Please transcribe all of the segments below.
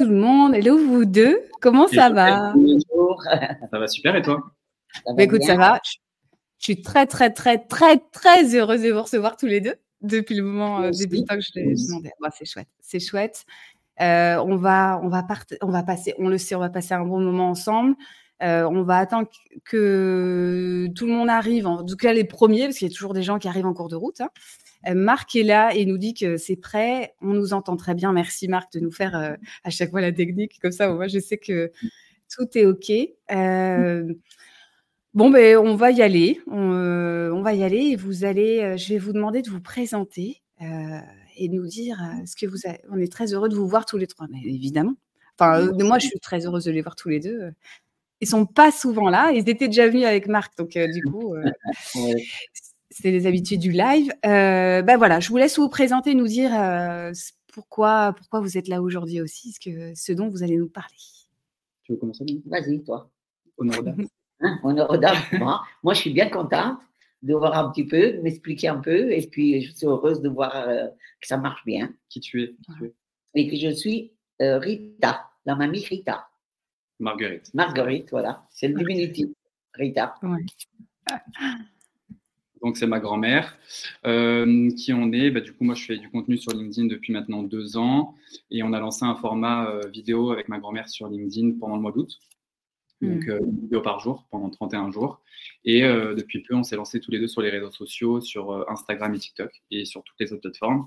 Tout le monde, hello vous deux, comment ça va? Bonjour. Ça va super et toi? Ça va Bah, Écoute, bien ça va. Je suis très, très, très, très, très heureuse de vous recevoir tous les deux depuis le moment, euh, depuis le temps que je l'ai demandé. Bah, c'est chouette, c'est chouette. Euh, on va, on va part- on va passer, on le sait, on va passer un bon moment ensemble. Euh, on va attendre que tout le monde arrive, en tout cas les premiers, parce qu'il y a toujours des gens qui arrivent en cours de route. hein. Euh, Marc est là et nous dit que c'est prêt. On nous entend très bien. Merci Marc de nous faire euh, à chaque fois la technique. Comme ça, moi, je sais que tout est OK. Euh, Bon, ben, on va y aller. On, va y aller et vous allez, je vais vous demander de vous présenter et de nous dire ce que vous avez. On est très heureux de vous voir tous les trois, mais évidemment. Enfin, moi, je suis très heureuse de les voir tous les deux. Ils sont pas souvent là. Ils étaient déjà venus avec Marc, donc du coup. c'est des habitudes du live. Euh, ben voilà, je vous laisse vous présenter, nous dire euh, pourquoi, pourquoi vous êtes là aujourd'hui aussi, ce, que, ce dont vous allez nous parler. Tu veux commencer Vas-y, toi. Honneur. Hein, honneur. Moi, moi, je suis bien contente de voir un petit peu, de m'expliquer un peu, et puis je suis heureuse de voir euh, que ça marche bien. Qui tu es, qui tu es? Et que je suis euh, Rita, la mamie Rita. Marguerite. Marguerite, voilà, c'est le diminutif. Rita. Donc c'est ma grand-mère. Euh, qui on est bah, Du coup, moi je fais du contenu sur LinkedIn depuis maintenant deux ans et on a lancé un format euh, vidéo avec ma grand-mère sur LinkedIn pendant le mois d'août. Donc euh, une vidéo par jour pendant 31 jours. Et euh, depuis peu, on s'est lancé tous les deux sur les réseaux sociaux, sur euh, Instagram et TikTok et sur toutes les autres plateformes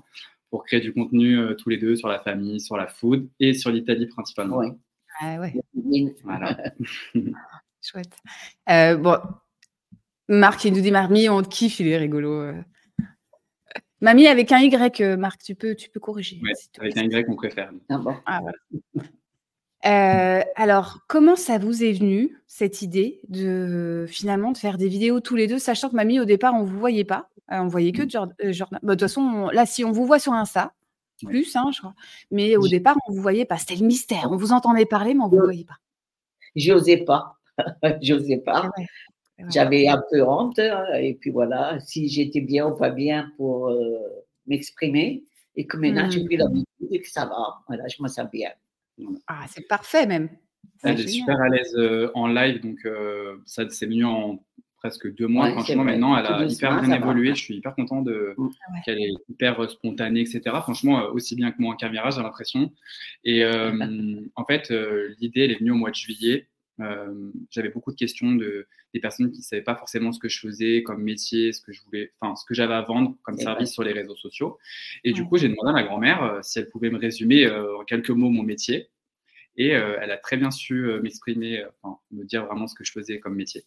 pour créer du contenu euh, tous les deux sur la famille, sur la food et sur l'Italie principalement. Oui. Ah ouais. Voilà. Chouette. Euh, bon, Marc, il nous dit Marmi, on te kiffe, il est rigolo. euh. Mamie avec un Y, euh, Marc, tu peux, tu peux corriger. Ouais, avec un Y, on préfère. Ah bon. Ah, voilà. Euh, alors, comment ça vous est venu, cette idée de finalement de faire des vidéos tous les deux, sachant que Mamie, au départ, on ne vous voyait pas. Euh, on voyait que euh, Jordan. Bah, De toute façon, on- là, si on vous voit sur Insta, Ouais. plus, hein, je crois. Mais au départ, on ne vous voyait pas. C'était le mystère. On vous entendait parler, mais on ne vous voyait pas. J'osais pas. J'osais pas. J'avais un peu honte, hein, et puis voilà, si j'étais bien ou pas bien pour euh, m'exprimer, et que maintenant j'ai Mm. pris l'habitude et que ça va, voilà, je me sens bien. Ah, c'est parfait même. Elle est super à l'aise euh, en live, donc euh, ça c'est venu en presque deux mois. Ouais, Franchement, maintenant, elle a hyper bien va. évolué. Je suis hyper content de Mm. ouais. qu'elle est hyper spontanée, etc. Franchement, aussi bien que moi en caméra, j'ai l'impression. Et euh, en fait, euh, l'idée, elle est venue au mois de juillet. Euh, J'avais beaucoup de questions de des personnes qui ne savaient pas forcément ce que je faisais comme métier, ce que je voulais, enfin ce que j'avais à vendre comme service sur les réseaux sociaux. Et du coup, j'ai demandé à ma grand-mère euh, si elle pouvait me résumer euh, en quelques mots mon métier. Et elle a très bien su m'exprimer, enfin, me dire vraiment ce que je faisais comme métier.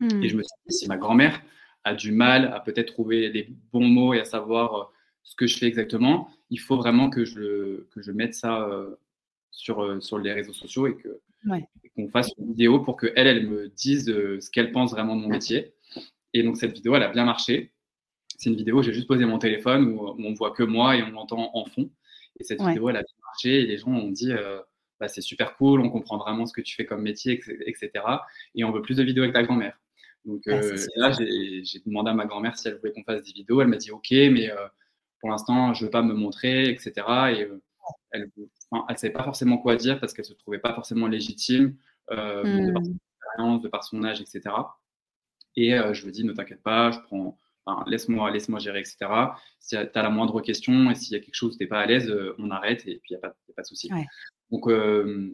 Et je me suis dit, si ma grand-mère a du mal à peut-être trouver les bons mots et à savoir ce que je fais exactement, il faut vraiment que je, que je mette ça sur, sur les réseaux sociaux et que Ouais. qu'on fasse une vidéo pour qu'elle, elle me dise euh, ce qu'elle pense vraiment de mon métier. Et donc, cette vidéo, elle a bien marché. C'est une vidéo où j'ai juste posé mon téléphone où, où on voit que moi et on l'entend en fond. Et cette Ouais. vidéo, elle a bien marché et les gens ont dit euh, bah, c'est super cool, on comprend vraiment ce que tu fais comme métier, etc. Et on veut plus de vidéos avec ta grand-mère. Donc Ah, euh, là, j'ai demandé à ma grand-mère si elle voulait qu'on fasse des vidéos. Elle m'a dit OK, mais euh, pour l'instant, je veux pas me montrer, etc. Et elle ne savait pas forcément quoi dire parce qu'elle se trouvait pas forcément légitime euh, de par Hmm. son expérience, de par son âge, etc. Et euh, je lui dis ne t'inquiète pas, je prends, enfin, laisse-moi, laisse-moi gérer, etc. Si tu as la moindre question et s'il y a quelque chose où tu n'es pas à l'aise, euh, on arrête et puis il n'y a, pas- y a pas de souci. Ouais. Donc, euh,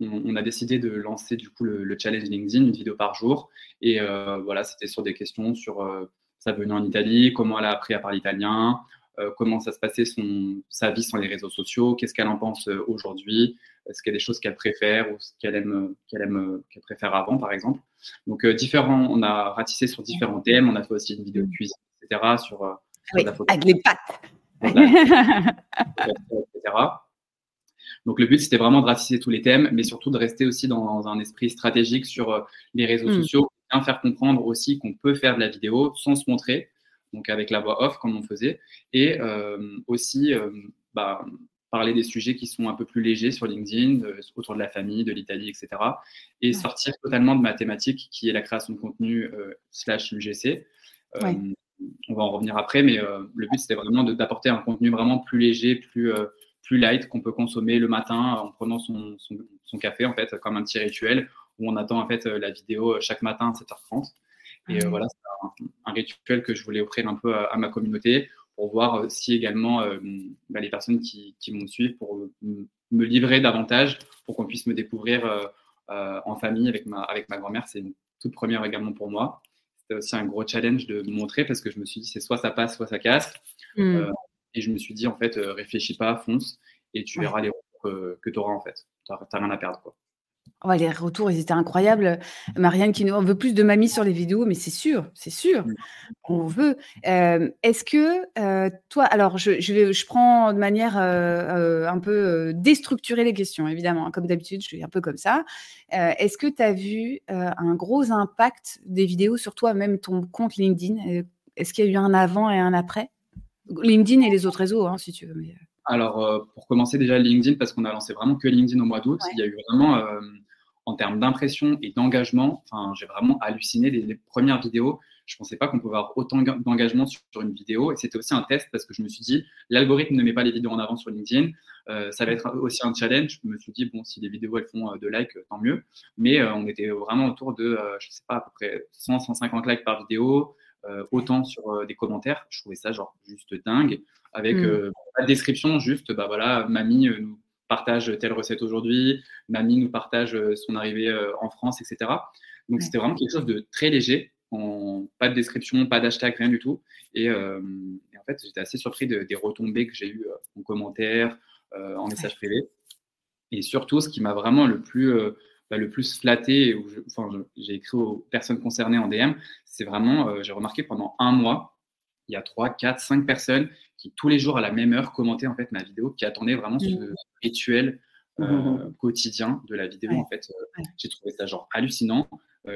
on, on a décidé de lancer du coup le, le challenge LinkedIn, une vidéo par jour. Et voilà, c'était sur des questions sur sa venue en Italie, comment elle a appris à parler italien, comment ça se passait son, sa vie sur les réseaux sociaux, qu'est-ce qu'elle en pense euh, aujourd'hui, est-ce qu'il y a des choses qu'elle préfère ou ce qu'elle aime, qu'elle aime, euh, qu'elle préfère avant, par exemple? Donc, euh, différents, on a ratissé sur différents thèmes. On a fait aussi une vidéo de cuisine, etc. sur, euh, Oui, la photo, avec les pattes. etc. Donc le but, c'était vraiment de ratisser tous les thèmes, mais surtout de rester aussi dans un esprit stratégique sur euh, les réseaux Mm. sociaux, bien faire comprendre aussi qu'on peut faire de la vidéo sans se montrer, donc avec la voix off comme on faisait, et euh, aussi euh, bah, parler des sujets qui sont un peu plus légers sur LinkedIn, euh, autour de la famille, de l'Italie, etc. Et Ouais. sortir totalement de ma thématique qui est la création de contenu euh, slash. Euh, Ouais. On va en revenir après, mais le but, c'était vraiment d'apporter un contenu vraiment plus léger, plus, plus light qu'on peut consommer le matin en prenant son, son, café, en fait, comme un petit rituel où on attend en fait la vidéo chaque matin à 7h30. Et voilà, c'est un, rituel que je voulais offrir un peu à, ma communauté pour voir si également bah, les personnes qui, qui vont me suivre pour me livrer davantage, pour qu'on puisse me découvrir en famille avec ma, avec ma grand-mère. C'est une toute première également pour moi. C'était aussi un gros challenge de montrer parce que je me suis dit c'est soit ça passe, soit ça casse. Mmh. Et je me suis dit, en fait, euh, réfléchis pas, fonce, et tu verras les retours que, tu auras, en fait. Tu n'as rien à perdre, quoi. Ouais, les retours, ils étaient incroyables. Marianne qui nous on veut plus de mamie sur les vidéos, mais c'est sûr, c'est sûr, mmh. on veut. Euh, est-ce que euh, toi, alors je, je, je, prends de manière un peu déstructurer les questions, évidemment, hein, comme d'habitude, je suis un peu comme ça. Est-ce que tu as vu un gros impact des vidéos sur toi, même ton compte LinkedIn? Est-ce qu'il y a eu un avant et un après? LinkedIn et les autres réseaux, hein, si tu veux. Mais... Euh. Alors, euh, pour commencer déjà LinkedIn, parce qu'on a lancé vraiment que LinkedIn au mois d'août, il y a eu vraiment, euh, en termes d'impression et d'engagement, enfin, j'ai vraiment halluciné les, premières vidéos. Je ne pensais pas qu'on pouvait avoir autant d'engagement sur, une vidéo. Et c'était aussi un test parce que je me suis dit, l'algorithme ne met pas les vidéos en avant sur LinkedIn. ça va être aussi un challenge. Je me suis dit, bon, si les vidéos elles font de likes, tant mieux. Mais on était vraiment autour de, je ne sais pas, à peu près 100, 150 likes par vidéo. Euh, autant sur euh, des commentaires. Je trouvais ça genre juste dingue, avec mm. euh, pas de description, juste bah voilà, mamie nous partage telle recette aujourd'hui, mamie nous partage son arrivée en France, etc. Donc c'était vraiment quelque chose de très léger, en, pas de description, pas d'hashtag, rien du tout. Et, en fait, j'étais assez surpris des retombées que j'ai eues en commentaire, en message privé. Et surtout, ce qui m'a vraiment le plus bah, le plus flatté, où enfin, j'ai écrit aux personnes concernées en DM, c'est vraiment, euh, j'ai remarqué pendant un mois, il y a 3, 4, 5 personnes qui tous les jours à la même heure commentaient en fait ma vidéo, qui attendaient vraiment ce mmh. rituel mmh, mmh, euh, quotidien de la vidéo. En fait, euh, j'ai trouvé ça genre hallucinant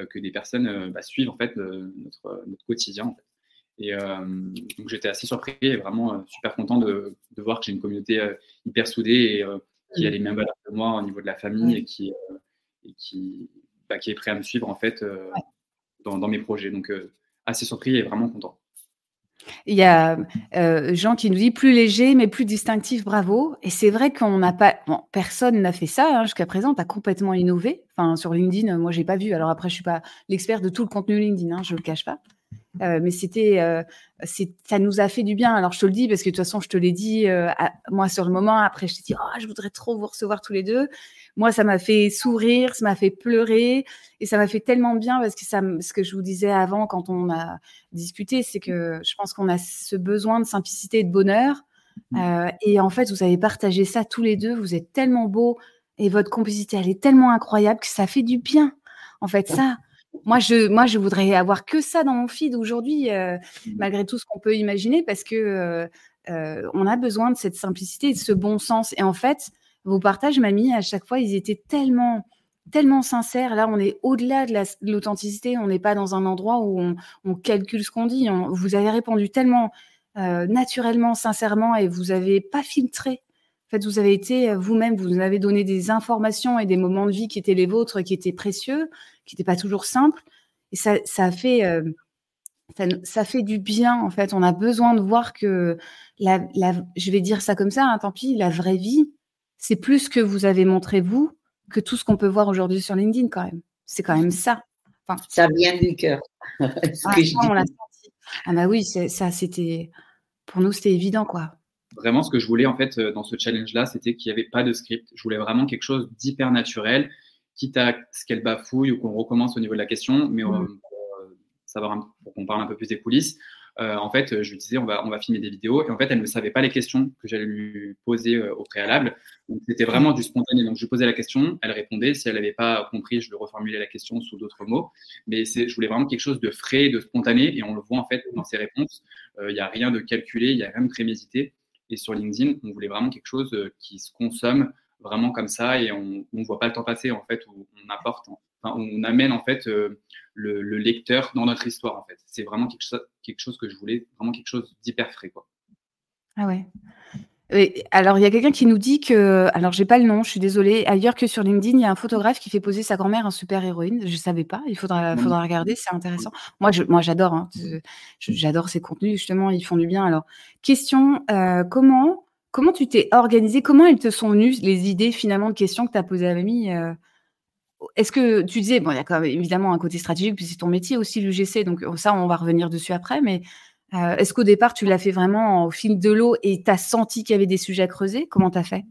que des personnes bah, suivent en fait notre, notre, quotidien. En fait. Et donc j'étais assez surpris et vraiment super content de, de voir que j'ai une communauté hyper soudée et qui a les mêmes valeurs que moi au niveau de la famille et qui qui, bah, qui est prêt à me suivre en fait euh, dans, mes projets. Donc euh, assez surpris et vraiment content. Il y a euh, Jean qui nous dit plus léger mais plus distinctif, bravo. Et c'est vrai qu'on n'a pas, bon, personne n'a fait ça hein, jusqu'à présent. Tu as complètement innové. Enfin, sur LinkedIn, moi, j'ai pas vu. Alors après, je suis pas l'expert de tout le contenu LinkedIn, hein, je le cache pas. Euh, mais c'était, euh, ça nous a fait du bien. Alors je te le dis parce que de toute façon, je te l'ai dit euh, moi sur le moment. Après, je t'ai dit, oh, je voudrais trop vous recevoir tous les deux. Moi, ça m'a fait sourire, ça m'a fait pleurer et ça m'a fait tellement bien parce que ça, ce que je vous disais avant quand on a discuté, c'est que je pense qu'on a ce besoin de simplicité et de bonheur. Mmh. et en fait, vous avez partagé ça tous les deux. Vous êtes tellement beaux et votre complicité, elle est tellement incroyable que ça fait du bien. En fait, ça, moi, je, moi, je voudrais avoir que ça dans mon feed aujourd'hui, euh, mmh. malgré tout ce qu'on peut imaginer, parce que euh, euh, on a besoin de cette simplicité, de ce bon sens. Et en fait, vos partages, mamie, à chaque fois, ils étaient tellement, tellement sincères. Là, on est au-delà de l'authenticité. On n'est pas dans un endroit où on, calcule ce qu'on dit. vous avez répondu tellement naturellement, sincèrement, et vous n'avez pas filtré. En fait, vous avez été vous-même, vous nous avez donné des informations et des moments de vie qui étaient les vôtres, qui étaient précieux qui n'était pas toujours simple. Et ça, ça fait, euh, ça, fait du bien, en fait. On a besoin de voir que, la, je vais dire ça comme ça, hein, tant pis, la vraie vie, c'est plus que vous avez montré vous que tout ce qu'on peut voir aujourd'hui sur LinkedIn, quand même. C'est quand même ça. Enfin, ça vient du cœur. ah, on l'a senti. Ah bah oui, ça, c'était, pour nous, c'était évident, quoi vraiment ce que je voulais en fait euh, dans ce challenge là c'était qu'il n'y avait pas de script je voulais vraiment quelque chose d'hyper naturel quitte à ce qu'elle bafouille ou qu'on recommence au niveau de la question, mais euh, mm. pour, euh, pour qu'on parle un peu plus des coulisses. Euh, en fait, je lui disais, on va, on va filmer des vidéos. Et en fait, elle ne savait pas les questions que j'allais lui poser au préalable. Donc, c'était vraiment du spontané. Donc, je lui posais la question, elle répondait. Si elle n'avait pas compris, je lui reformulais la question sous d'autres mots. Mais je voulais vraiment quelque chose de frais, de spontané. Et on le voit, en fait, dans ses réponses. Il n'y a rien de calculé, il n'y a rien de prémédité. Et sur LinkedIn, on voulait vraiment quelque chose qui se consomme vraiment comme ça et on ne voit pas le temps passer en fait où on apporte, on amène en fait euh, le, lecteur dans notre histoire en fait. C'est vraiment quelque chose, quelque chose que je voulais, vraiment quelque chose d'hyper frais quoi. Ah ouais. alors, il y a quelqu'un qui nous dit que, alors j'ai pas le nom, je suis désolée, ailleurs que sur LinkedIn, il y a un photographe qui fait poser sa grand-mère en super-héroïne. Je savais pas, il faudra, faudra regarder, c'est intéressant. Moi, je, moi j'adore, hein, j'adore ces contenus, justement, ils font du bien. Alors, question, euh, comment comment tu t'es organisé Comment elles te sont venues, les idées finalement de questions que tu as posées à Mamie Est-ce que tu disais, bon, il y a quand même évidemment un côté stratégique, puis c'est ton métier aussi, l'UGC, donc ça, on va revenir dessus après, mais est-ce qu'au départ, tu l'as fait vraiment au fil de l'eau et tu as senti qu'il y avait des sujets à creuser? Comment tu as fait?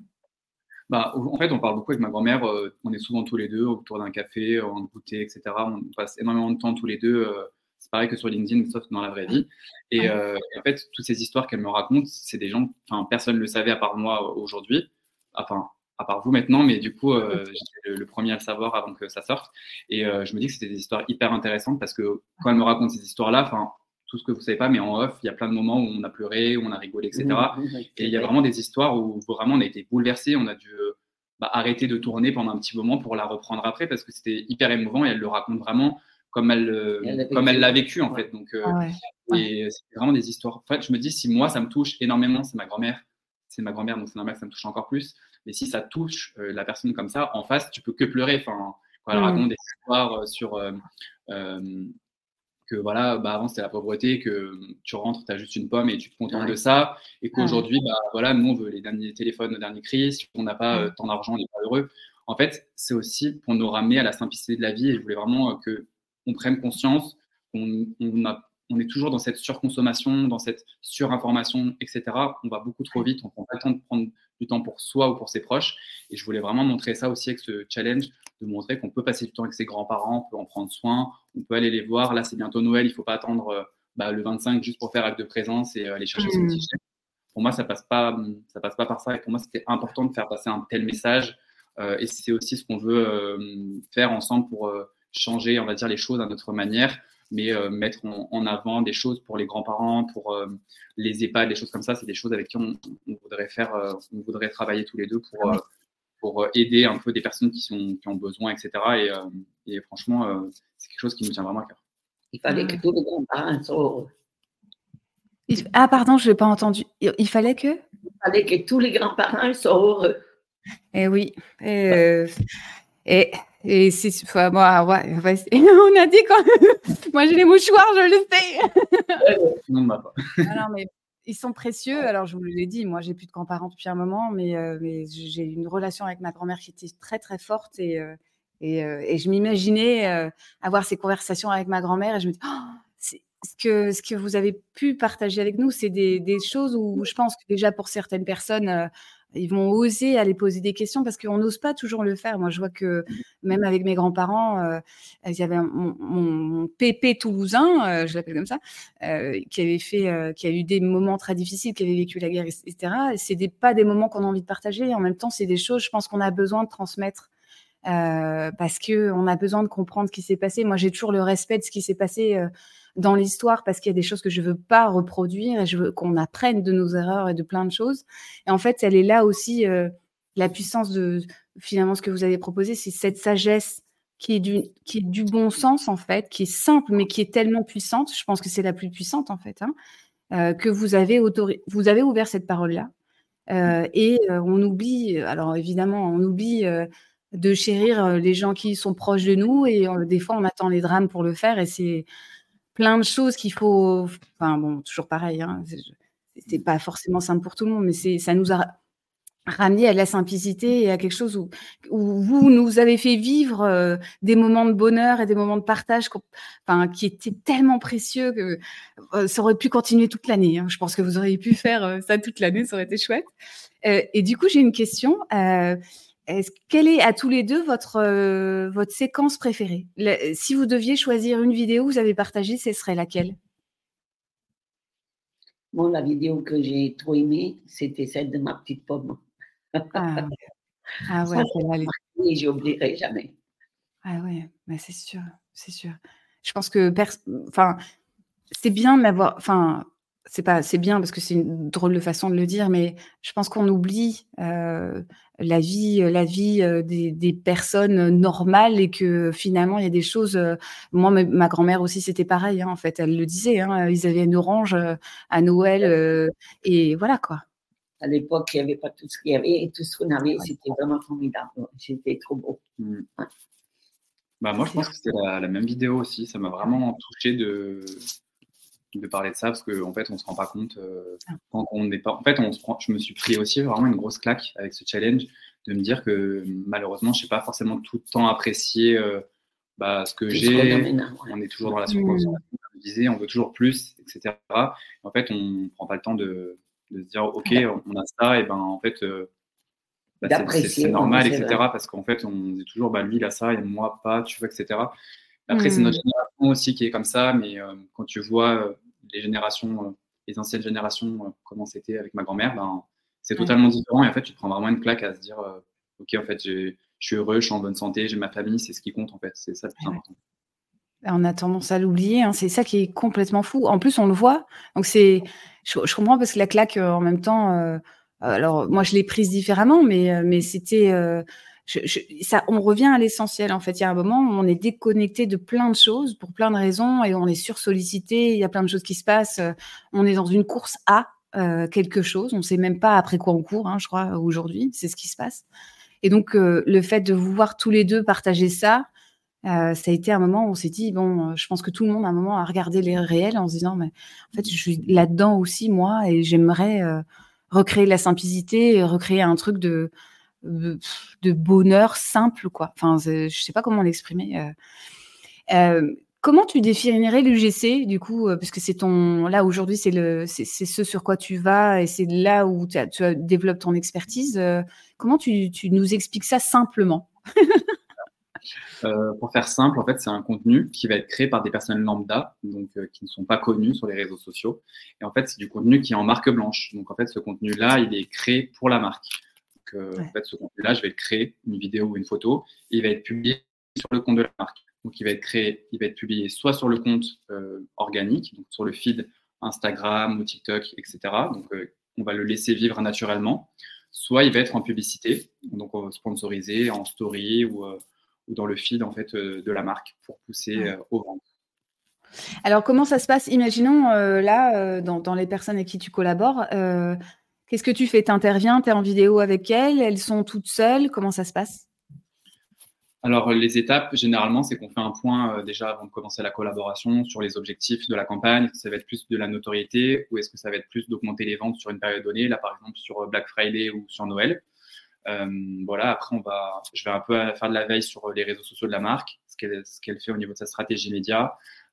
Bah, en fait, on parle beaucoup avec ma grand-mère. on est souvent tous les deux autour d'un café, en goûter, etc. On passe énormément de temps tous les deux c'est pareil que sur LinkedIn, sauf dans la vraie vie. Euh, et, en fait, toutes ces histoires qu'elle me raconte, c'est des gens, enfin, personne ne le savait à part moi aujourd'hui. Enfin, à part vous maintenant, mais du coup, euh, j'étais le, premier à le savoir avant que ça sorte. Et euh, je me dis que c'était des histoires hyper intéressantes parce que quand elle me raconte ces histoires-là, enfin, tout ce que vous savez pas, mais en off, il y a plein de moments où on a pleuré, où on a rigolé, etc. et il y a vraiment des histoires où vraiment on a été bouleversé, on a dû bah, arrêter de tourner pendant un petit moment pour la reprendre après parce que c'était hyper émouvant et elle le raconte vraiment comme elle, euh, comme elle l'a vécu. en fait. Donc, euh, ah et c'est vraiment des histoires. En fait, je me dis si moi ça me touche énormément, c'est ma grand-mère, c'est ma grand-mère, donc c'est normal que ça me touche encore plus. Mais si ça touche euh, la personne comme ça, en face, tu peux que pleurer. Enfin, quand elle raconte des histoires sur que voilà, bah avant c'était la pauvreté, que tu rentres, tu as juste une pomme et tu te contentes de ça, et qu'aujourd'hui, bah voilà, nous on veut les derniers téléphones, nos derniers cris, on n'a pas tant d'argent, on n'est pas heureux. En fait, c'est aussi pour nous ramener à la simplicité de la vie, et je voulais vraiment que on prenne conscience qu'on on est toujours dans cette surconsommation, dans cette surinformation, etc. On va beaucoup trop vite, on prend pas le temps de prendre du temps pour soi ou pour ses proches. Et je voulais vraiment montrer ça aussi avec ce challenge, de montrer qu'on peut passer du temps avec ses grands-parents, on peut en prendre soin, on peut aller les voir. Là, c'est bientôt Noël, il faut pas attendre euh, bah, le 25 juste pour faire acte de présence et euh, aller chercher son mmh. petit Pour moi, ça passe pas, ça passe pas par ça. Et pour moi, c'était important de faire passer un tel message. Euh, et c'est aussi ce qu'on veut faire ensemble pour changer, on va dire, les choses à notre manière, mais euh, mettre en, avant des choses pour les grands-parents, pour euh, les EHPAD, des choses comme ça, c'est des choses avec qui on, voudrait faire, euh, on voudrait travailler tous les deux pour, ah pour aider un peu des personnes qui, sont, qui ont besoin, etc. Et, et franchement, c'est quelque chose qui nous tient vraiment à cœur. Il fallait que tous les grands-parents soient heureux. Ah, pardon, je n'ai pas entendu. Il fallait que? Il fallait que tous les grands-parents soient heureux. Eh oui. Et, et et c'est, enfin, ouais, on a dit quand moi j'ai les mouchoirs, je le sais. non, bah, pas. non, mais ils sont précieux. Alors, je vous l'ai dit, moi, j'ai plus de grands-parents depuis un moment, mais, euh, mais j'ai une relation avec ma grand-mère qui était très, très forte. Et, euh, et, euh, et, je m'imaginais avoir ces conversations avec ma grand-mère et je me dis, oh, ce, que, ce que vous avez pu partager avec nous, c'est des, des, choses où je pense que déjà pour certaines personnes, ils vont oser aller poser des questions parce qu'on n'ose pas toujours le faire. Moi, je vois que même avec mes grands-parents, euh, il y avait mon, pépé toulousain, euh, je l'appelle comme ça, euh, qui avait fait, qui a eu des moments très difficiles, qui avait vécu la guerre, etc. Et c'est pas des moments qu'on a envie de partager. En même temps, c'est des choses, je pense qu'on a besoin de transmettre. parce que on a besoin de comprendre ce qui s'est passé. Moi, j'ai toujours le respect de ce qui s'est passé dans l'histoire parce qu'il y a des choses que je veux pas reproduire et je veux qu'on apprenne de nos erreurs et de plein de choses. Et en fait, elle est là aussi euh, la puissance de finalement ce que vous avez proposé, c'est cette sagesse qui est du bon sens en fait, qui est simple mais qui est tellement puissante. Je pense que c'est la plus puissante en fait. Hein, euh, que vous avez vous avez ouvert cette parole là. Euh, et on oublie, alors évidemment, on oublie de chérir les gens qui sont proches de nous et des fois on attend les drames pour le faire et c'est plein de choses qu'il faut. Enfin, bon, toujours pareil, hein, c'est pas forcément simple pour tout le monde, mais ça nous a ramené à la simplicité et à quelque chose où, où vous nous avez fait vivre euh, des moments de bonheur et des moments de partage enfin, qui étaient tellement précieux que euh, ça aurait pu continuer toute l'année. Hein. Je pense que vous auriez pu faire euh, ça toute l'année, ça aurait été chouette. et du coup, j'ai une question. Quelle est à tous les deux votre, euh, votre séquence préférée? Si vous deviez choisir une vidéo que vous avez partagée, ce serait laquelle? Moi, la vidéo que j'ai trop aimée, c'était celle de ma petite pomme. Ah, ah ouais, Et j'oublierai jamais. Ah ouais, bah, c'est sûr, c'est sûr. Je pense que, enfin, c'est bien d'avoir, enfin, c'est pas, c'est bien parce que c'est une drôle de façon de le dire, mais je pense qu'on oublie euh, la vie, la vie euh, des, personnes normales et que finalement il y a des choses. Euh, moi, ma, grand-mère aussi, c'était pareil. Hein, en fait, elle le disait. Hein, ils avaient une orange à Noël et voilà quoi. À l'époque, il n'y avait pas tout ce qu'il y avait et tout ce qu'on avait, c'était vraiment formidable. C'était trop beau. Mmh. Bah, moi, je pense que c'était la, la, même vidéo aussi. Ça m'a vraiment touché de de parler de ça parce qu'en en fait, on se rend pas compte ah. quand on n'est pas. En fait, on se prend, je me suis pris aussi vraiment une grosse claque avec ce challenge de me dire que malheureusement, je sais pas forcément tout le temps apprécier bah, ce que j'ai. On est toujours dans la surconsommation, mmh. comme je disais, on veut toujours plus, etc. En fait, on prend pas le temps de, de se dire, ok, on a ça, et ben en fait. Bah, c'est normal, etc. Parce qu'en fait, on dit toujours, bah, lui, il a ça et moi pas, tu vois, etc. Après, c'est notre mmh. génération aussi qui est comme ça, mais euh, quand tu vois euh, les générations, euh, les anciennes générations, comment c'était avec ma grand-mère, ben, c'est totalement différent. Et en fait, tu te prends vraiment une claque à se dire, ok, en fait, je suis heureux, je suis en bonne santé, j'ai ma famille, c'est ce qui compte, en fait. C'est ça le plus important. On a tendance à l'oublier, hein. c'est ça qui est complètement fou. En plus, on le voit. Donc, c'est, je, je, comprends parce que la claque, en même temps, alors moi je l'ai prise différemment, mais euh, mais c'était euh, on revient à l'essentiel en fait. Il y a un moment où on est déconnecté de plein de choses pour plein de raisons et on est sursollicité. Il y a plein de choses qui se passent. On est dans une course à euh, quelque chose. On ne sait même pas après quoi on court. Hein, je crois aujourd'hui, c'est ce qui se passe. Et donc le fait de vous voir tous les deux partager ça, ça a été un moment où on s'est dit bon, je pense que tout le monde à un moment a regardé les réels en se disant mais en fait je suis là-dedans aussi moi et j'aimerais recréer la simplicité, recréer un truc de, de, bonheur simple, quoi. Enfin, je sais pas comment l'exprimer. Euh. Euh, comment tu définirais l'UGC, du coup, euh, parce que c'est ton, là aujourd'hui, c'est le, c'est ce sur quoi tu vas et c'est là où tu, développes ton expertise. comment tu, nous expliques ça simplement? Euh, pour faire simple, en fait, c'est un contenu qui va être créé par des personnes lambda, donc euh, qui ne sont pas connues sur les réseaux sociaux. Et en fait, c'est du contenu qui est en marque blanche. Donc en fait, ce contenu-là, il est créé pour la marque. Donc euh, en fait, ce contenu-là, je vais le créer, une vidéo ou une photo, et il va être publié sur le compte de la marque. Donc il va être créé, il va être publié soit sur le compte organique, donc sur le feed Instagram ou TikTok, etc. Donc on va le laisser vivre naturellement. Soit il va être en publicité, donc sponsorisé, en story ou ou dans le feed en fait euh, de la marque pour pousser euh, au ventes. Alors comment ça se passe? Imaginons euh, là, dans, les personnes avec qui tu collabores, qu'est-ce que tu fais? Tu interviens, tu es en vidéo avec elles, elles sont toutes seules, comment ça se passe? Alors, les étapes, généralement, c'est qu'on fait un point déjà avant de commencer la collaboration sur les objectifs de la campagne. Est-ce que ça va être plus de la notoriété ou est-ce que ça va être plus d'augmenter les ventes sur une période donnée, là par exemple sur Black Friday ou sur Noël. Euh, voilà, après, je vais un peu faire de la veille sur les réseaux sociaux de la marque, ce qu'elle fait au niveau de sa stratégie média, euh,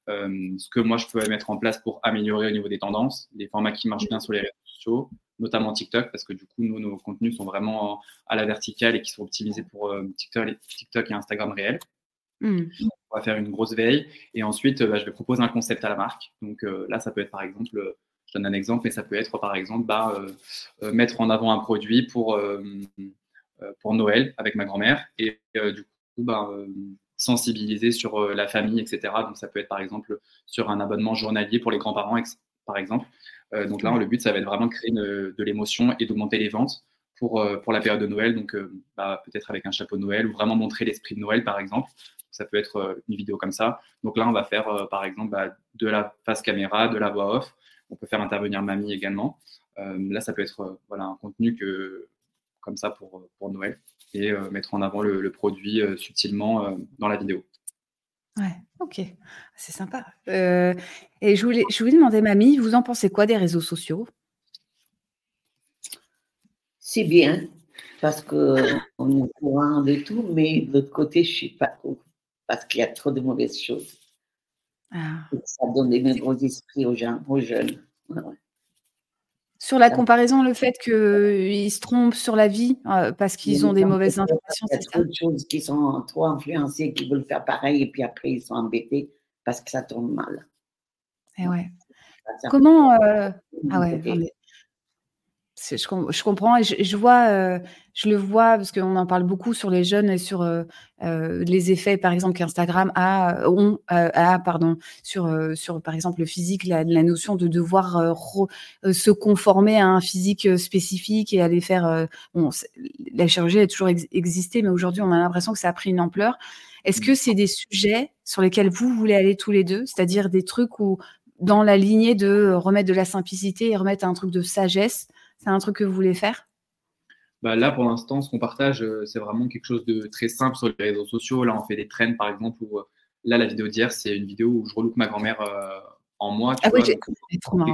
ce que moi je peux mettre en place pour améliorer au niveau des tendances, les formats qui marchent bien sur les réseaux sociaux, notamment TikTok, parce que du coup, nous, nos contenus sont vraiment à la verticale et qui sont optimisés pour euh, TikTok, et, Instagram réel. Hmm. On va faire une grosse veille et ensuite, bah, je vais proposer un concept à la marque. Donc là, ça peut être par exemple je donne un exemple, mais ça peut être par exemple bah, mettre en avant un produit pour, euh, pour Noël avec ma grand-mère et euh, du coup, bah, euh, sensibiliser sur la famille, etc. Donc ça peut être par exemple sur un abonnement journalier pour les grands-parents, par exemple. donc là, le but, ça va être vraiment de créer de l'émotion et d'augmenter les ventes pour, pour la période de Noël. Donc bah, peut-être avec un chapeau de Noël ou vraiment montrer l'esprit de Noël, par exemple. Ça peut être une vidéo comme ça. Donc là, on va faire par exemple bah, de la face caméra, de la voix off. On peut faire intervenir mamie également. là, ça peut être voilà, un contenu que, comme ça pour, pour Noël et euh, mettre en avant le, produit euh, subtilement euh, dans la vidéo. Ouais, ok, c'est sympa. et je voulais, je voulais demander, mamie, vous en pensez quoi des réseaux sociaux? C'est bien, parce qu'on est au courant de tout, mais de l'autre côté, je ne suis pas trop, parce qu'il y a trop de mauvaises choses. Ah. Ça donne des gros esprits aux gens, aux jeunes. Sur la comparaison, le fait qu'ils se trompent sur la vie euh, parce qu'ils ont des mauvaises informations, c'est ça Il y a trop de choses qui sont trop influencées, qui veulent faire pareil, et puis après, ils sont embêtés parce que ça tourne mal. Et ouais. Comment. Euh, ah ouais, je, comprends et je, vois, euh, je le vois parce qu'on en parle beaucoup sur les jeunes et sur euh, euh, les effets, par exemple, qu'Instagram a, ont, a, pardon, sur, sur, par exemple, le physique, la, la notion de devoir se conformer à un physique spécifique et aller faire. Bon, la chirurgie a toujours existé, mais aujourd'hui, on a l'impression que ça a pris une ampleur. Est-ce que c'est des sujets sur lesquels vous voulez aller tous les deux, c'est-à-dire des trucs où, dans la lignée de remettre de la simplicité et remettre un truc de sagesse, c'est un truc que vous voulez faire? Bah là, pour l'instant, ce qu'on partage, euh, c'est vraiment quelque chose de très simple sur les réseaux sociaux. Là, on fait des trends, par exemple, où euh, là, la vidéo d'hier, c'est une vidéo où je reloupe ma grand-mère euh, en mois. Tu ah vois, oui, c'est trop marrant.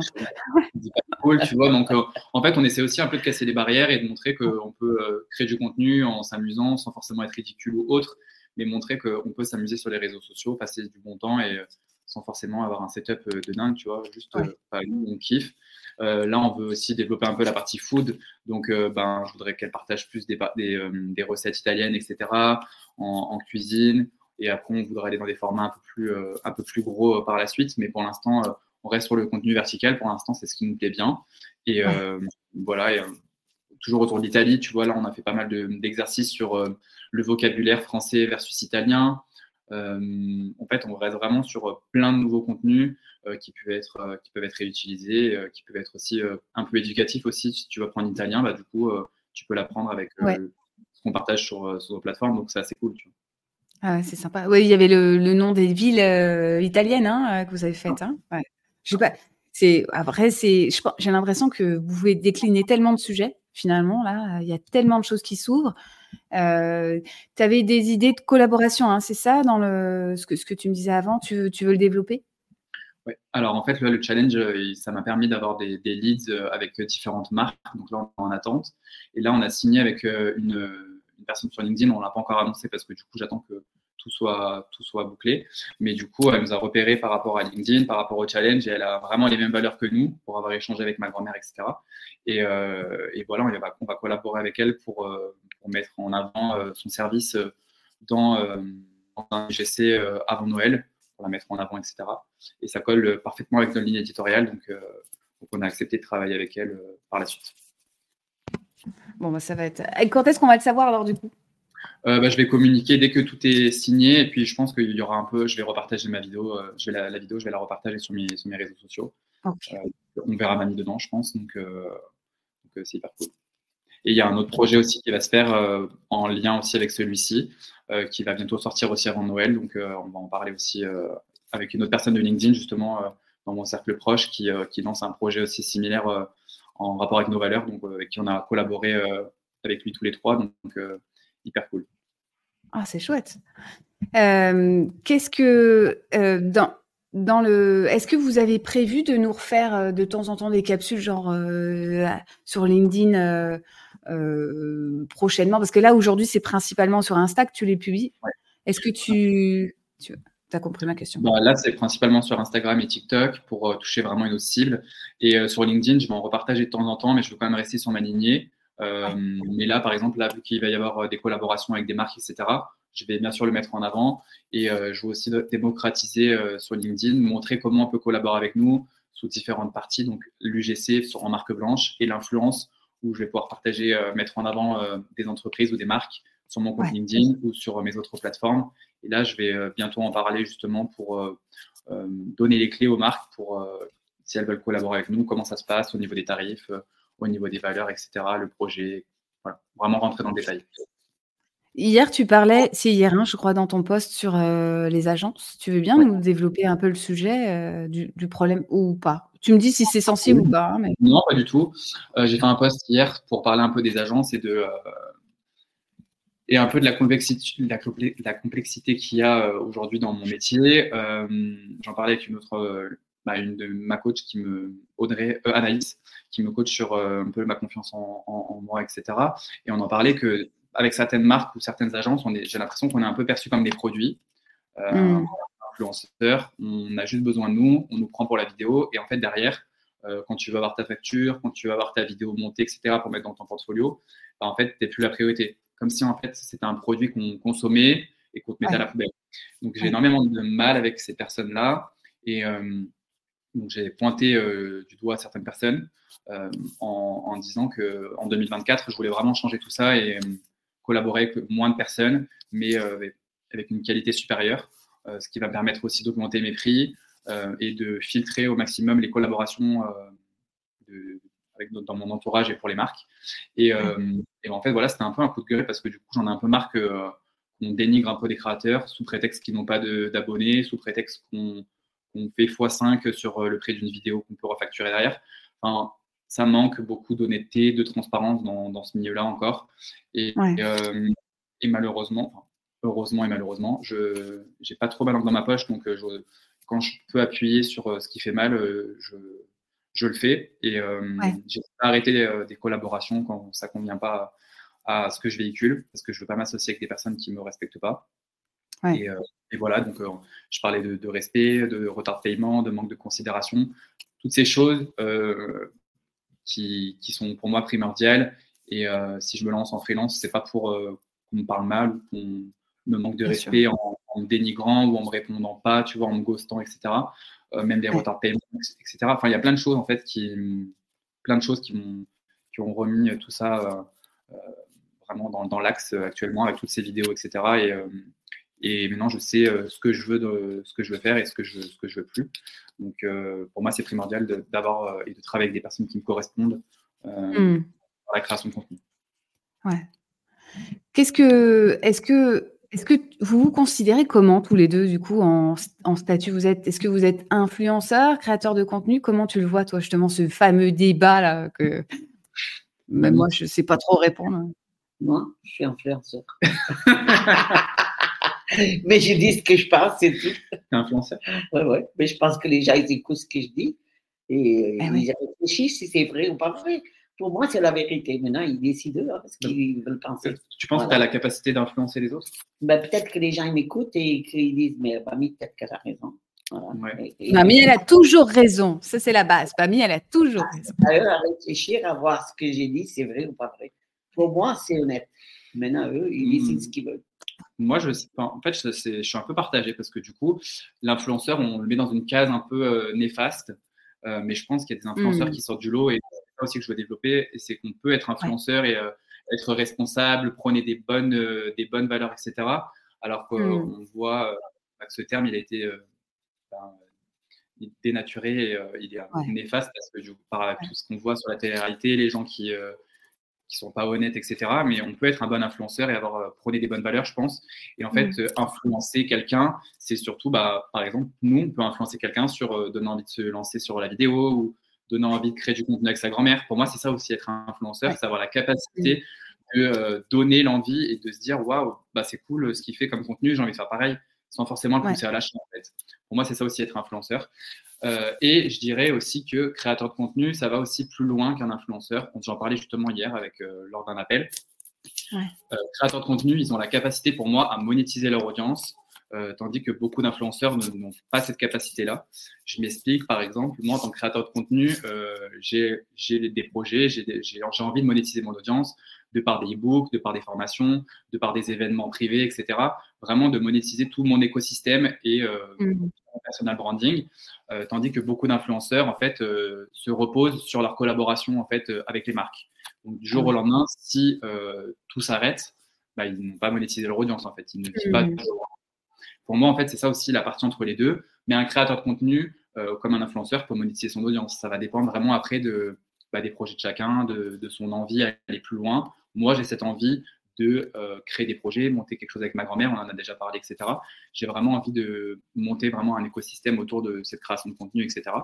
cool, tu vois. Donc, en fait, on essaie aussi un peu de casser les barrières et de montrer qu'on peut créer du contenu en s'amusant sans forcément être ridicule ou autre, mais montrer qu'on peut s'amuser sur les réseaux sociaux, passer du bon temps et sans forcément avoir un setup de dingue, tu vois. Juste, on kiffe. Euh, là, on veut aussi développer un peu la partie food. Donc, euh, ben, je voudrais qu'elle partage plus des, euh, des, recettes italiennes, etc., en, cuisine. Et après, on voudrait aller dans des formats un peu plus, un peu plus gros par la suite. Mais pour l'instant, on reste sur le contenu vertical. Pour l'instant, c'est ce qui nous plaît bien. Et voilà. Et, toujours autour d'Italie, tu vois, là, on a fait pas mal d'exercices sur le vocabulaire français versus italien. En fait, on reste vraiment sur plein de nouveaux contenus euh, qui peuvent être euh, qui peuvent être réutilisés, euh, qui peuvent être aussi un peu éducatifs aussi. Si tu vas prendre l'italien, bah, du coup, tu peux l'apprendre avec ce qu'on partage sur, sur nos plateformes, donc c'est assez cool. Tu vois. Ah, c'est sympa. Oui, il y avait le, le nom des villes italiennes hein, que vous avez faites. Hein ouais. Je sais pas. C'est après, c'est. J'ai l'impression que vous pouvez décliner tellement de sujets. Finalement, là, il y a tellement de choses qui s'ouvrent. Euh, tu avais des idées de collaboration, hein, c'est ça, dans le ce que, ce que tu me disais avant? Tu, tu veux le développer? Alors en fait, le challenge, euh, ça m'a permis d'avoir des, leads euh, avec différentes marques. Donc là, on est en attente. Et là, on a signé avec une, personne sur LinkedIn. On ne l'a pas encore annoncé parce que du coup, j'attends que tout soit, tout soit bouclé. Mais du coup, elle nous a repéré par rapport à LinkedIn, par rapport au challenge. Et elle a vraiment les mêmes valeurs que nous pour avoir échangé avec ma grand-mère, etc. Et, voilà, on va, on va, collaborer avec elle pour, mettre en avant son service dans, un GC avant Noël pour la mettre en avant, etc. Et ça colle parfaitement avec notre ligne éditoriale, donc, euh, on a accepté de travailler avec elle euh, par la suite. Bon, bah, ça va être. Quand est-ce qu'on va le savoir alors du coup? Euh, bah, je vais communiquer dès que tout est signé et puis je pense qu'il y aura un peu, je vais repartager ma vidéo, je vais la, vidéo, je vais la repartager sur mes, sur mes réseaux sociaux. on verra Mani dedans, je pense, donc c'est hyper cool. Et il y a un autre projet aussi qui va se faire euh, en lien aussi avec celui-ci, euh, qui va bientôt sortir aussi avant Noël. Donc, euh, on va en parler aussi avec une autre personne de LinkedIn, justement, dans mon cercle proche, qui, qui, lance un projet aussi similaire en rapport avec nos valeurs, donc avec qui on a collaboré avec lui tous les trois. Donc, hyper cool. Ah, c'est chouette. Qu'est-ce que dans, dans le, est-ce que vous avez prévu de nous refaire de temps en temps des capsules genre sur LinkedIn euh, prochainement? Parce que là, aujourd'hui, c'est principalement sur Insta que tu les publies. Est-ce que tu, tu as compris ma question? Bah, Là, c'est principalement sur Instagram et TikTok pour euh, toucher vraiment une autre cible. Et euh, sur LinkedIn, je vais en repartager de temps en temps, mais je veux quand même rester sur ma lignée. Mais là, par exemple, là, vu qu'il va y avoir des collaborations avec des marques, etc., je vais bien sûr le mettre en avant. Et je veux aussi démocratiser sur LinkedIn, montrer comment on peut collaborer avec nous sous différentes parties. Donc, l'UGC en marque blanche et l'influence où je vais pouvoir partager, euh, mettre en avant euh, des entreprises ou des marques sur mon compte LinkedIn ou sur mes autres plateformes. Et là, je vais euh, bientôt en parler justement pour donner les clés aux marques pour, si elles veulent collaborer avec nous, comment ça se passe au niveau des tarifs, au niveau des valeurs, etc., le projet. Voilà, vraiment rentrer dans le détail. Hier, tu parlais, c'est hier, hein, je crois, dans ton post sur les agences. Tu veux bien nous développer un peu le sujet du, du, problème ou pas? Tu me dis si c'est sensible ou pas. Mais... Non, pas du tout. Euh, j'ai fait un post hier pour parler un peu des agences et de euh, et un peu de la complexité, la, complexité qu'il y a euh, aujourd'hui dans mon métier. J'en parlais avec une autre, bah, une de ma coach qui me, Audrey, Anaïs, qui me coach sur un peu ma confiance en, moi, etc. Et on en parlait que avec certaines marques ou certaines agences, j'ai l'impression qu'on est un peu perçu comme des produits. Mm on a juste besoin de nous, on nous prend pour la vidéo et en fait derrière, euh, quand tu vas avoir ta facture, quand tu vas avoir ta vidéo montée, etc. pour mettre dans ton portfolio, bah, en fait, tu n'es plus la priorité. Comme si en fait c'était un produit qu'on consommait et qu'on te mettait à la poubelle. Donc j'ai énormément de mal avec ces personnes-là et euh, donc j'ai pointé euh, du doigt certaines personnes en, disant que en 2024, je voulais vraiment changer tout ça et collaborer avec moins de personnes, mais avec une qualité supérieure. Euh, ce qui va me permettre aussi d'augmenter mes prix euh, et de filtrer au maximum les collaborations euh, avec, dans mon entourage et pour les marques. Et, en fait, voilà, c'était un peu un coup de gueule parce que du coup, j'en ai un peu marre qu'on dénigre un peu des créateurs sous prétexte qu'ils n'ont pas d'abonnés, sous prétexte qu'on fait x5 sur le prix d'une vidéo qu'on peut refacturer derrière. Enfin, ça manque beaucoup d'honnêteté, de transparence dans, dans ce milieu-là encore. Et, et malheureusement, heureusement et malheureusement. Je n'ai pas trop ma langue dans ma poche, donc euh, je quand je peux appuyer sur ce qui fait mal, je, je le fais. Et j'ai arrêté des collaborations quand ça convient pas à, ce que je véhicule, parce que je veux pas m'associer avec des personnes qui me respectent pas. Et, voilà, donc je parlais de, respect, de retard de paiement, de manque de considération, toutes ces choses qui, qui, sont pour moi primordiales. Et si je me lance en freelance, c'est pas pour qu'on me parle mal ou qu'on me manque de respect en, me dénigrant ou en me répondant pas, tu vois, en me ghostant, etc. Euh, même des retards de paiement, etc. Enfin, il y a plein de choses en fait qui, plein de choses qui, ont, qui ont remis tout ça euh, euh, vraiment dans, dans l'axe actuellement avec toutes ces vidéos, etc. Et, et maintenant, je sais ce que je veux, de, ce que je veux faire et ce que je, ce que je veux plus. Donc, pour moi, c'est primordial d'avoir et de travailler avec des personnes qui me correspondent mmh. dans la création de contenu. Ouais. Qu'est-ce que, est-ce que, est-ce que vous vous considérez comment tous les deux du coup en, statut Vous êtes, est-ce que vous êtes influenceur, créateur de contenu? Comment tu le vois toi justement ce fameux débat là que même moi je sais pas trop répondre. Moi, je suis influenceur. Mais je dis ce que je pense, c'est tout. Influenceur. Oui, oui. Mais je pense que les gens ils écoutent ce que je dis et eh ils réfléchissent si c'est vrai ou pas vrai. Pour moi, c'est la vérité. Maintenant, ils décident hein, ce qu'ils veulent penser. Tu penses que tu as la capacité d'influencer les autres? Ben, Peut-être que les gens m'écoutent et qu'ils disent Mais Bami, peut-être qu'elle a raison. Bami, elle a toujours raison. Ça, c'est la base. Bami, elle a toujours ah, raison. À eux, à réfléchir, à voir ce que j'ai dit, c'est vrai ou pas vrai. Pour moi, c'est honnête. Maintenant, eux, ils hmm. décident ce qu'ils veulent. Moi, je, en fait, je, je, suis un peu partagé parce que du coup, l'influenceur, on le met dans une case un peu euh, néfaste. Euh, mais je pense qu'il y a des influenceurs hmm. qui sortent du lot et aussi que je veux développer, c'est qu'on peut être influenceur et euh, être responsable, prôner des bonnes, des bonnes valeurs, etc. Alors qu'on mmh. voit euh, que ce terme, il a été ben, dénaturé, il est néfaste parce que par tout ce qu'on voit sur la télé-réalité, les gens qui qui sont pas honnêtes, etc. Mais on peut être un bon influenceur et avoir prôné des bonnes valeurs, je pense. Et en fait, mmh. influencer quelqu'un, c'est surtout, bah, par exemple, nous, on peut influencer quelqu'un sur donner envie de se lancer sur la vidéo ou donnant envie de créer du contenu avec sa grand-mère. Pour moi, c'est ça aussi être un influenceur, c'est avoir la capacité de euh, donner l'envie et de se dire waouh, bah, c'est cool ce qu'il fait comme contenu, j'ai envie de faire pareil, sans forcément le pousser à lâcher en fait. Pour moi, c'est ça aussi être influenceur. Euh, et je dirais aussi que créateur de contenu, ça va aussi plus loin qu'un influenceur. J'en parlais justement hier avec, euh, lors d'un appel. Ouais. créateurs de contenu, ils ont la capacité pour moi à monétiser leur audience, euh, tandis que beaucoup d'influenceurs n'ont pas cette capacité-là. Je m'explique, par exemple, moi, en tant que créateur de contenu, euh, j'ai des projets, j'ai envie de monétiser mon audience de par des e-books, de par des formations, de par des événements privés, etc. Vraiment de monétiser tout mon écosystème et euh, mmh. mon personal branding, euh, tandis que beaucoup d'influenceurs, en fait, euh, se reposent sur leur collaboration, en fait, avec les marques. Donc, du jour au lendemain, si tout s'arrête, bah, ils n'ont pas monétisé leur audience, en fait. Ils ne vivent pas mmh. Pour moi, en fait, c'est ça aussi la partie entre les deux. Mais un créateur de contenu, euh, comme un influenceur, peut monétiser son audience. Ça va dépendre vraiment après de, bah, des projets de chacun, de, son envie d'aller plus loin. Moi, j'ai cette envie de euh, créer des projets, monter quelque chose avec ma grand-mère, on en a déjà parlé, etc. J'ai vraiment envie de monter vraiment un écosystème autour de cette création de contenu, etc.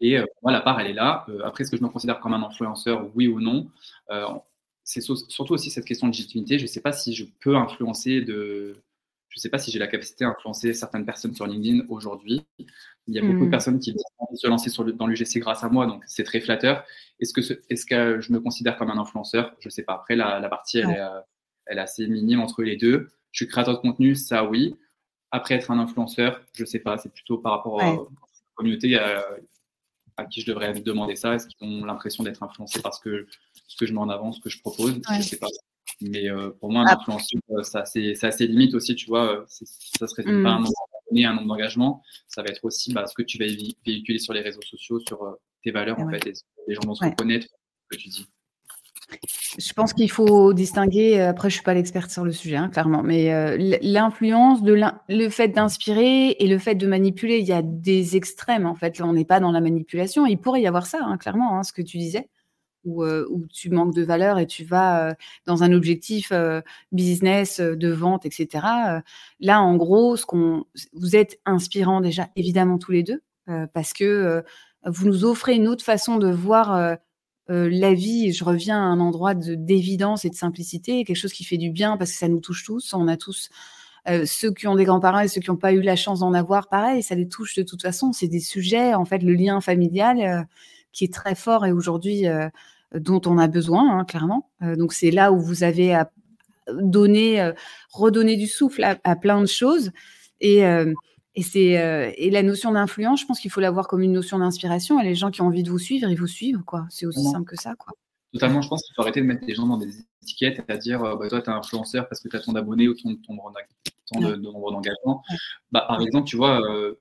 Et euh, moi, la part, elle est là. après, est-ce que je me considère comme un influenceur, oui ou non? C'est surtout aussi cette question de légitimité. Je ne sais pas si je peux influencer de, je ne sais pas si j'ai la capacité à influencer certaines personnes sur LinkedIn aujourd'hui. Il y a beaucoup de hmm. personnes qui vont se lancer sur le, dans l'UGC grâce à moi, donc c'est très flatteur. Est-ce que, je me considère comme un influenceur? Je ne sais pas. Après, la, la partie, elle, est, euh, elle, est, assez minime entre les deux. Je suis créateur de contenu, ça oui. Après, être un influenceur, je ne sais pas. C'est plutôt par rapport à la communauté à, à, qui je devrais demander ça. Est-ce qu'ils ont l'impression d'être influencés parce que ce que je mets en avant, ce que je propose? Je ne sais pas. Mais euh, pour moi, un influenceur, euh, ça c'est assez limite aussi, tu vois. Euh, ça se résume pas à un mm. nombre d'abonnés, un nombre d'engagement. Ça va être aussi bah, ce que tu vas véhiculer sur les réseaux sociaux, sur tes valeurs, en fait. Et les gens vont se reconnaître ce que tu dis. Je pense qu'il faut distinguer, après je ne suis pas l'experte sur le sujet, hein, clairement, mais l'influence, de le fait d'inspirer et le fait de manipuler, il y a des extrêmes en fait. Là, on n'est pas dans la manipulation. Il pourrait y avoir ça, hein, clairement, hein, ce que tu disais où, où, tu manques de valeur et tu vas dans un objectif business de vente, etc. là, en gros, vous êtes inspirants déjà, évidemment tous les deux, parce que vous nous offrez une autre façon de voir la vie. je reviens à un endroit d'évidence et de simplicité, quelque chose qui fait du bien parce que ça nous touche tous. On a tous ceux qui ont des grands-parents et ceux qui n'ont pas eu la chance d'en avoir, pareil, ça les touche de toute façon. C'est des sujets, en fait, le lien familial qui est très fort et aujourd'hui dont on a besoin, hein, clairement. donc c'est là où vous avez à donner, redonner du souffle à, plein de choses. Et, et, c'est, et la notion d'influence, je pense qu'il faut l'avoir comme une notion d'inspiration. Et les gens qui ont envie de vous suivre, ils vous suivent. Quoi. C'est aussi simple que ça. Quoi. Totalement, je pense qu'il faut arrêter de mettre les gens dans des étiquettes, à dire bah, toi, tu es influenceur parce que tu as ton abonné ou ton, ton, de, nombre d'engagement. Bah, par exemple, tu vois,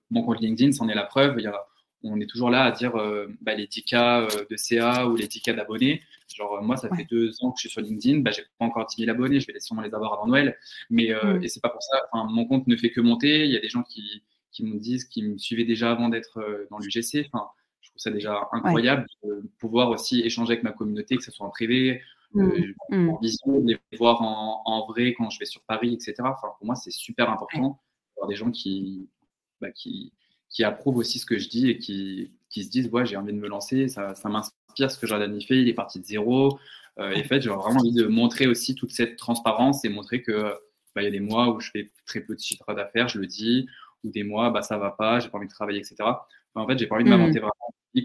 mon compte LinkedIn, c'en est la preuve. Il y a on est toujours là à dire euh, bah, les 10 cas euh, de CA ou les 10 cas d'abonnés. Genre, moi, ça fait deux ans que je suis sur LinkedIn, bah, j'ai pas encore 10 000 abonnés, je vais sûrement les avoir avant Noël. Mais euh, mm. et c'est pas pour ça, mon compte ne fait que monter. Il y a des gens qui, qui me disent, qui me suivaient déjà avant d'être dans l'UGC. Enfin, je trouve ça déjà incroyable de pouvoir aussi échanger avec ma communauté, que ce soit en privé, mm. Mm. en vision, de les voir en, en, vrai quand je vais sur Paris, etc. Enfin, pour moi, c'est super important d'avoir des gens qui, bah, qui, qui approuvent aussi ce que je dis et qui, qui se disent ouais j'ai envie de me lancer, ça, ça m'inspire ce que Jordan y fait, il est parti de zéro. Euh, et en fait j'ai vraiment envie de montrer aussi toute cette transparence et montrer que bah, il y a des mois où je fais très peu de chiffre d'affaires, je le dis, ou des mois bah ça va pas, j'ai pas envie de travailler, etc. en fait j'ai pas envie de mmh. m'inventer vraiment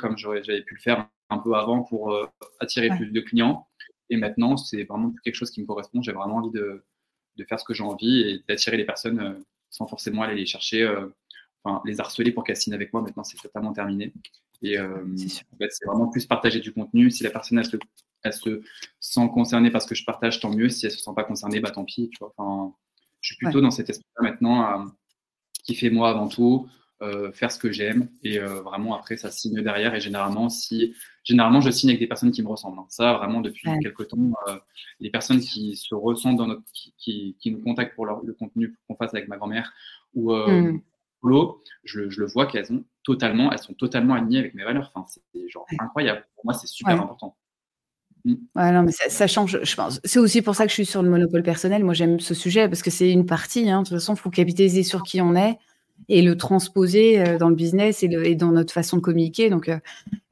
comme j'avais pu le faire un peu avant pour euh, attirer plus de clients. Et maintenant c'est vraiment quelque chose qui me correspond. J'ai vraiment envie de, de faire ce que j'ai envie et d'attirer les personnes euh, sans forcément aller les chercher les harceler pour qu'elles signent avec moi, maintenant, c'est totalement terminé. Et euh, en fait, c'est vraiment plus partager du contenu. Si la personne, elle se, elle se sent concernée parce que je partage, tant mieux. Si elle se sent pas concernée, bah tant pis. Tu vois enfin, je suis plutôt dans cet esprit-là maintenant à kiffer moi avant tout, euh, faire ce que j'aime et euh, vraiment après ça signe derrière et généralement si généralement je signe avec des personnes qui me ressemblent hein. ça vraiment depuis quelques temps les personnes qui se ressentent dans notre qui, qui, nous contactent pour le contenu qu'on fasse avec ma grand-mère ou je, le vois qu'elles ont totalement, elles sont totalement alignées avec mes valeurs. Enfin, c'est genre incroyable. Pour moi, c'est super important. Mm. non, mais ça, change, je pense. C'est aussi pour ça que je suis sur le monopole personnel. Moi, j'aime ce sujet parce que c'est une partie. Hein. De toute façon, il faut capitaliser sur qui on est et le transposer euh, dans le business et, dans notre façon de communiquer. Donc, euh,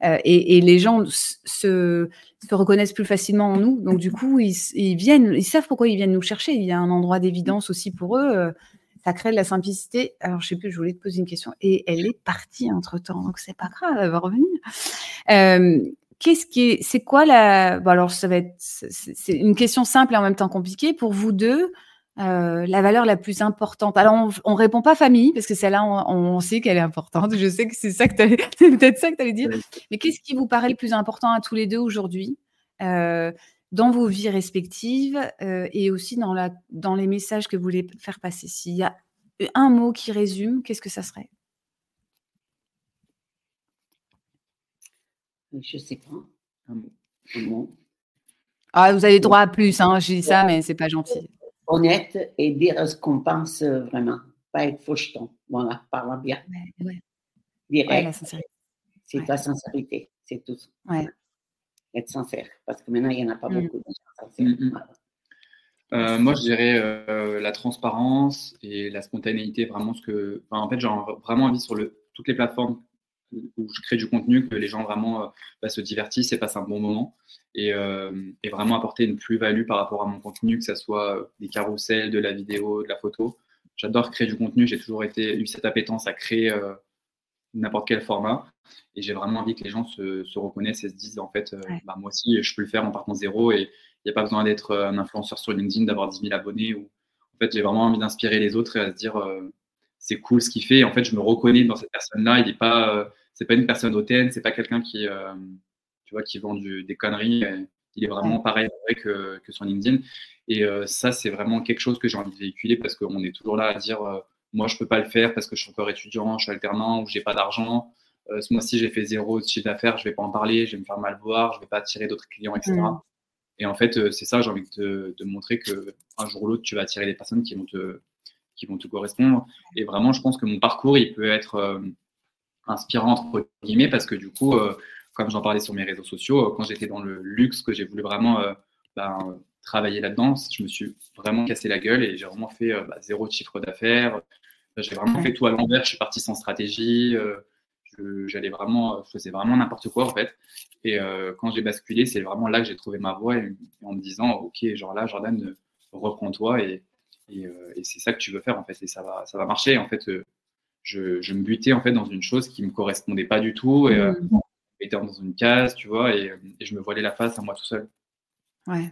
euh, et, les gens se, reconnaissent plus facilement en nous. Donc, du coup, ils, ils, viennent, ils savent pourquoi ils viennent nous chercher. Il y a un endroit d'évidence aussi pour eux ça crée de la simplicité. Alors, je sais plus, je voulais te poser une question et elle est partie entre temps, donc c'est pas grave, elle va revenir. Euh, qu'est-ce qui est, c'est quoi la, bon alors ça va être, c'est une question simple et en même temps compliquée pour vous deux. Euh, la valeur la plus importante. Alors, on, ne répond pas famille parce que celle-là, on, sait qu'elle est importante. Je sais que c'est ça que c'est peut-être ça que tu allais dire. Mais qu'est-ce qui vous paraît le plus important à tous les deux aujourd'hui? Euh, dans vos vies respectives euh, et aussi dans, la, dans les messages que vous voulez faire passer. S'il y a un mot qui résume, qu'est-ce que ça serait? Je ne sais pas. Un mot. Ah, vous avez droit à plus, hein, je dis ça, mais c'est pas gentil. Honnête et dire ce qu'on pense vraiment, pas être faucheton. Voilà, parle bien. Ouais, Direct. c'est ta sincérité, c'est tout. Ouais être sincère, parce que maintenant, il n'y en a pas mm. beaucoup de gens sincères. Mm, mm. Euh, moi, je dirais euh, la transparence et la spontanéité, vraiment ce que. en fait, j'ai vraiment envie sur le, toutes les plateformes où je crée du contenu que les gens vraiment euh, bah, se divertissent et passent un bon moment et, et vraiment apporter une plus-value par rapport à mon contenu, que ce soit des carousels, de la vidéo, de la photo. J'adore créer du contenu, j'ai toujours été, eu cette appétence à créer n'importe quel format. Et j'ai vraiment envie que les gens se, se, reconnaissent et se disent, en fait, euh, bah, moi aussi, je peux le faire en partant zéro et il n'y a pas besoin d'être euh, un influenceur sur LinkedIn, d'avoir 10 000 abonnés. Ou... En fait, j'ai vraiment envie d'inspirer les autres et à se dire, euh, c'est cool ce qu'il fait. en fait, je me reconnais dans cette personne-là. Il n'est pas, c'est pas une personne hautaine, c'est pas quelqu'un qui, tu vois, qui vend du, des conneries. Il est vraiment pareil que, que sur LinkedIn. Et ça, c'est vraiment quelque chose que j'ai envie de véhiculer parce qu'on est toujours là à dire moi, je peux pas le faire parce que je suis encore étudiant, je suis alternant ou j'ai pas d'argent. Euh, ce mois-ci, j'ai fait zéro de chiffre d'affaires, je vais pas en parler, je vais me faire mal voir, je vais pas attirer d'autres clients, etc. Mm. Et en fait, euh, c'est ça, j'ai envie de te, montrer que un jour ou l'autre, tu vas attirer des personnes qui vont te, qui vont te correspondre. Et vraiment, je pense que mon parcours, il peut être euh, inspirant entre guillemets parce que du coup, comme j'en parlais sur mes réseaux sociaux, quand j'étais dans le luxe, que j'ai voulu vraiment ben, travailler là-dedans, je me suis vraiment cassé la gueule et j'ai vraiment fait bah, zéro chiffre d'affaires. J'ai vraiment fait tout à l'envers. Je suis parti sans stratégie j'allais vraiment, je faisais vraiment n'importe quoi en fait. Et euh, quand j'ai basculé, c'est vraiment là que j'ai trouvé ma voie en me disant, ok, genre là, Jordan, reprends-toi et, Et, c'est ça que tu veux faire, en fait. Et ça va, ça va marcher. En fait, je, je, me butais en fait, dans une chose qui ne me correspondait pas du tout. Et, mmh. était dans une case, tu vois, et, et, je me voilais la face à moi tout seul. Ouais.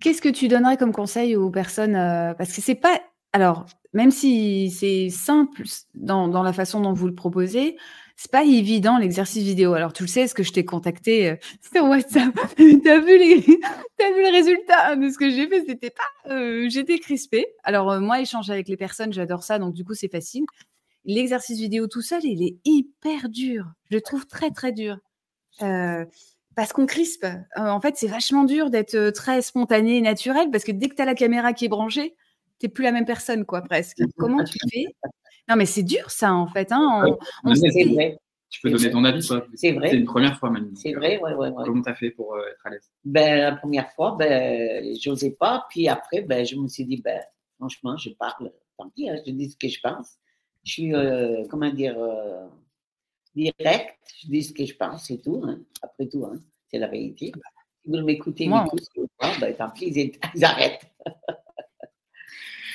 Qu'est-ce que tu donnerais comme conseil aux personnes Parce que c'est pas. Alors, même si c'est simple dans, la façon dont vous le proposez, c'est pas évident l'exercice vidéo. Alors tu le sais, ce que je t'ai contacté euh, sur WhatsApp, t'as vu les, as vu le résultat de ce que j'ai fait, c'était pas, euh, j'étais crispée. Alors euh, moi, échanger avec les personnes, j'adore ça, donc du coup c'est facile. L'exercice vidéo tout seul, il est hyper dur. Je le trouve très très dur. parce qu'on crispe. en fait, c'est vachement dur d'être très spontané et naturel parce que dès que tu as la caméra qui est branchée, tu plus la même personne, quoi, presque. Comment tu fais? Non, mais c'est dur, ça, en fait. Hein. On, vrai. Tu peux donner ton avis, toi. C'est vrai. C'est une première fois, Manu. C'est vrai, ouais, ouais, ouais. Comment tu as fait pour euh, être à l'aise? Ben, La première fois, ben, j'osais pas. Puis après, ben, je me suis dit, ben, franchement, je parle. Tant pis, hein, je dis ce que je pense. Je suis, euh, comment dire, euh, direct. Je dis ce que je pense, c'est tout. Hein. Après tout, hein, c'est la vérité. Si vous m'écoutez, ben, tant pis, ils, arrêtent.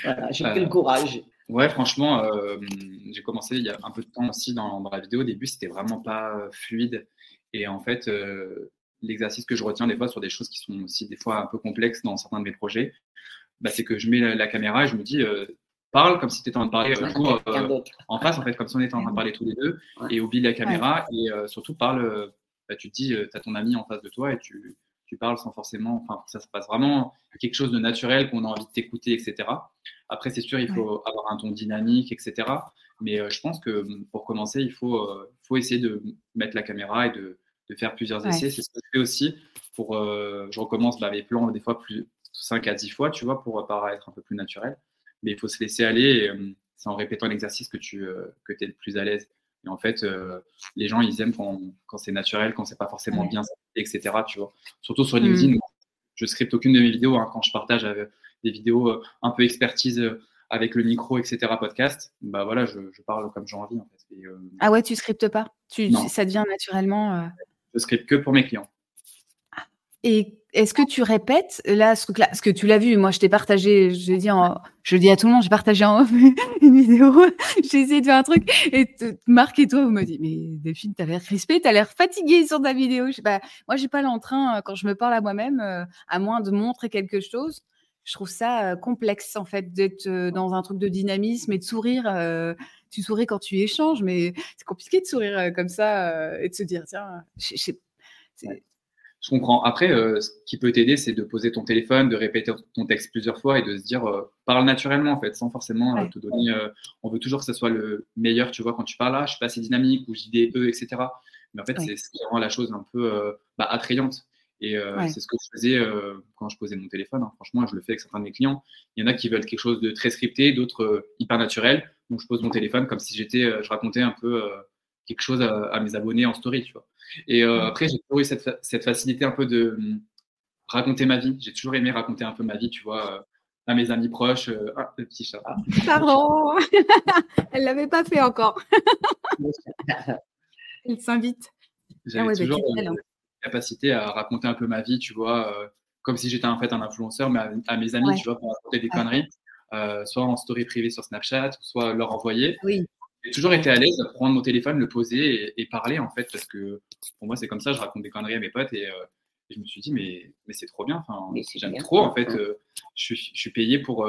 voilà, j'ai pris le courage. Ouais, franchement, euh, j'ai commencé il y a un peu de temps aussi dans, la vidéo. Au début, c'était vraiment pas euh, fluide. Et en fait, euh, l'exercice que je retiens des fois sur des choses qui sont aussi des fois un peu complexes dans certains de mes projets, bah, c'est que je mets la, caméra et je me dis, parle comme si tu étais en train de parler en face, en fait, comme si on était en train de parler tous les deux, et oublie la caméra et surtout parle. Bah, tu te dis, tu as ton ami en face de toi et tu, tu parles sans forcément, enfin, ça se passe vraiment quelque chose de naturel, qu'on a envie de t'écouter, etc. Après, c'est sûr, il faut avoir un ton dynamique, etc. Mais euh, je pense que pour commencer, il faut, euh, faut essayer de mettre la caméra et de, de faire plusieurs essais. C'est ce que je fais aussi. Pour, euh, je recommence bah, mes plans des fois plus 5 à 10 fois, tu vois, pour paraître un peu plus naturel. Mais il faut se laisser aller. C'est en répétant l'exercice que tu que es le plus à l'aise. Et en fait, les gens, ils aiment quand, quand c'est naturel, quand c'est pas forcément bien, etc. Tu vois. Surtout sur mmh. LinkedIn, je scripte aucune de mes vidéos hein, quand je partage avec, des vidéos euh, un peu expertise euh, avec le micro, etc., podcast, bah voilà, je, parle comme j'ai envie. En fait. Euh, ah ouais, tu scriptes pas? Tu, Ça devient naturellement. Je scripte que pour mes clients. Et est-ce que tu répètes là ce truc-là? Parce que tu l'as vu, moi je t'ai partagé, je dis, je dis à tout le monde, j'ai partagé en une vidéo, j'ai essayé de faire un truc et Marc et toi, vous me dites, mais Delphine, t'as l'air crispée, t'as l'air fatiguée sur ta vidéo. Je sais pas, moi j'ai pas l'entrain quand je me parle à moi-même, à moins de montrer quelque chose je trouve ça complexe en fait d'être dans un truc de dynamisme et de sourire. tu souris quand tu échanges, mais c'est compliqué de sourire comme ça et de se dire tiens, je, je comprends. Après, ce qui peut t'aider, c'est de poser ton téléphone, de répéter ton texte plusieurs fois et de se dire parle naturellement en fait, sans forcément te donner. on veut toujours que ce soit le meilleur, tu vois, quand tu parles là, je suis pas assez dynamique ou dis des e, etc. Mais en fait, c'est ce qui rend la chose un peu bah, attrayante. Et euh, c'est ce que je faisais euh, quand je posais mon téléphone. Hein. Franchement, je le fais avec certains de mes clients. Il y en a qui veulent quelque chose de très scripté, d'autres euh, hyper naturel. Donc, je pose mon téléphone comme si j'étais, je racontais un peu quelque chose à, mes abonnés en story, tu vois. Et après, j'ai toujours eu cette, cette, facilité un peu de hum, raconter ma vie. J'ai toujours aimé raconter un peu ma vie, tu vois, à mes amis proches. ah, le petit chat. Pardon, elle l'avait pas fait encore. elle s'invite. J'avais ah ouais, bah, toujours, capacité à raconter un peu ma vie, tu vois, euh, comme si j'étais en fait un influenceur, mais à, mes amis, tu vois, pour raconter des conneries, euh, soit en story privée sur Snapchat, soit leur envoyer. Oui. J'ai toujours été à l'aise à prendre mon téléphone, le poser et, parler, en fait, parce que pour moi, c'est comme ça, je raconte des conneries à mes potes et, euh, je me suis dit, mais, mais c'est trop bien, enfin, j'aime trop, en fait, je, suis payé pour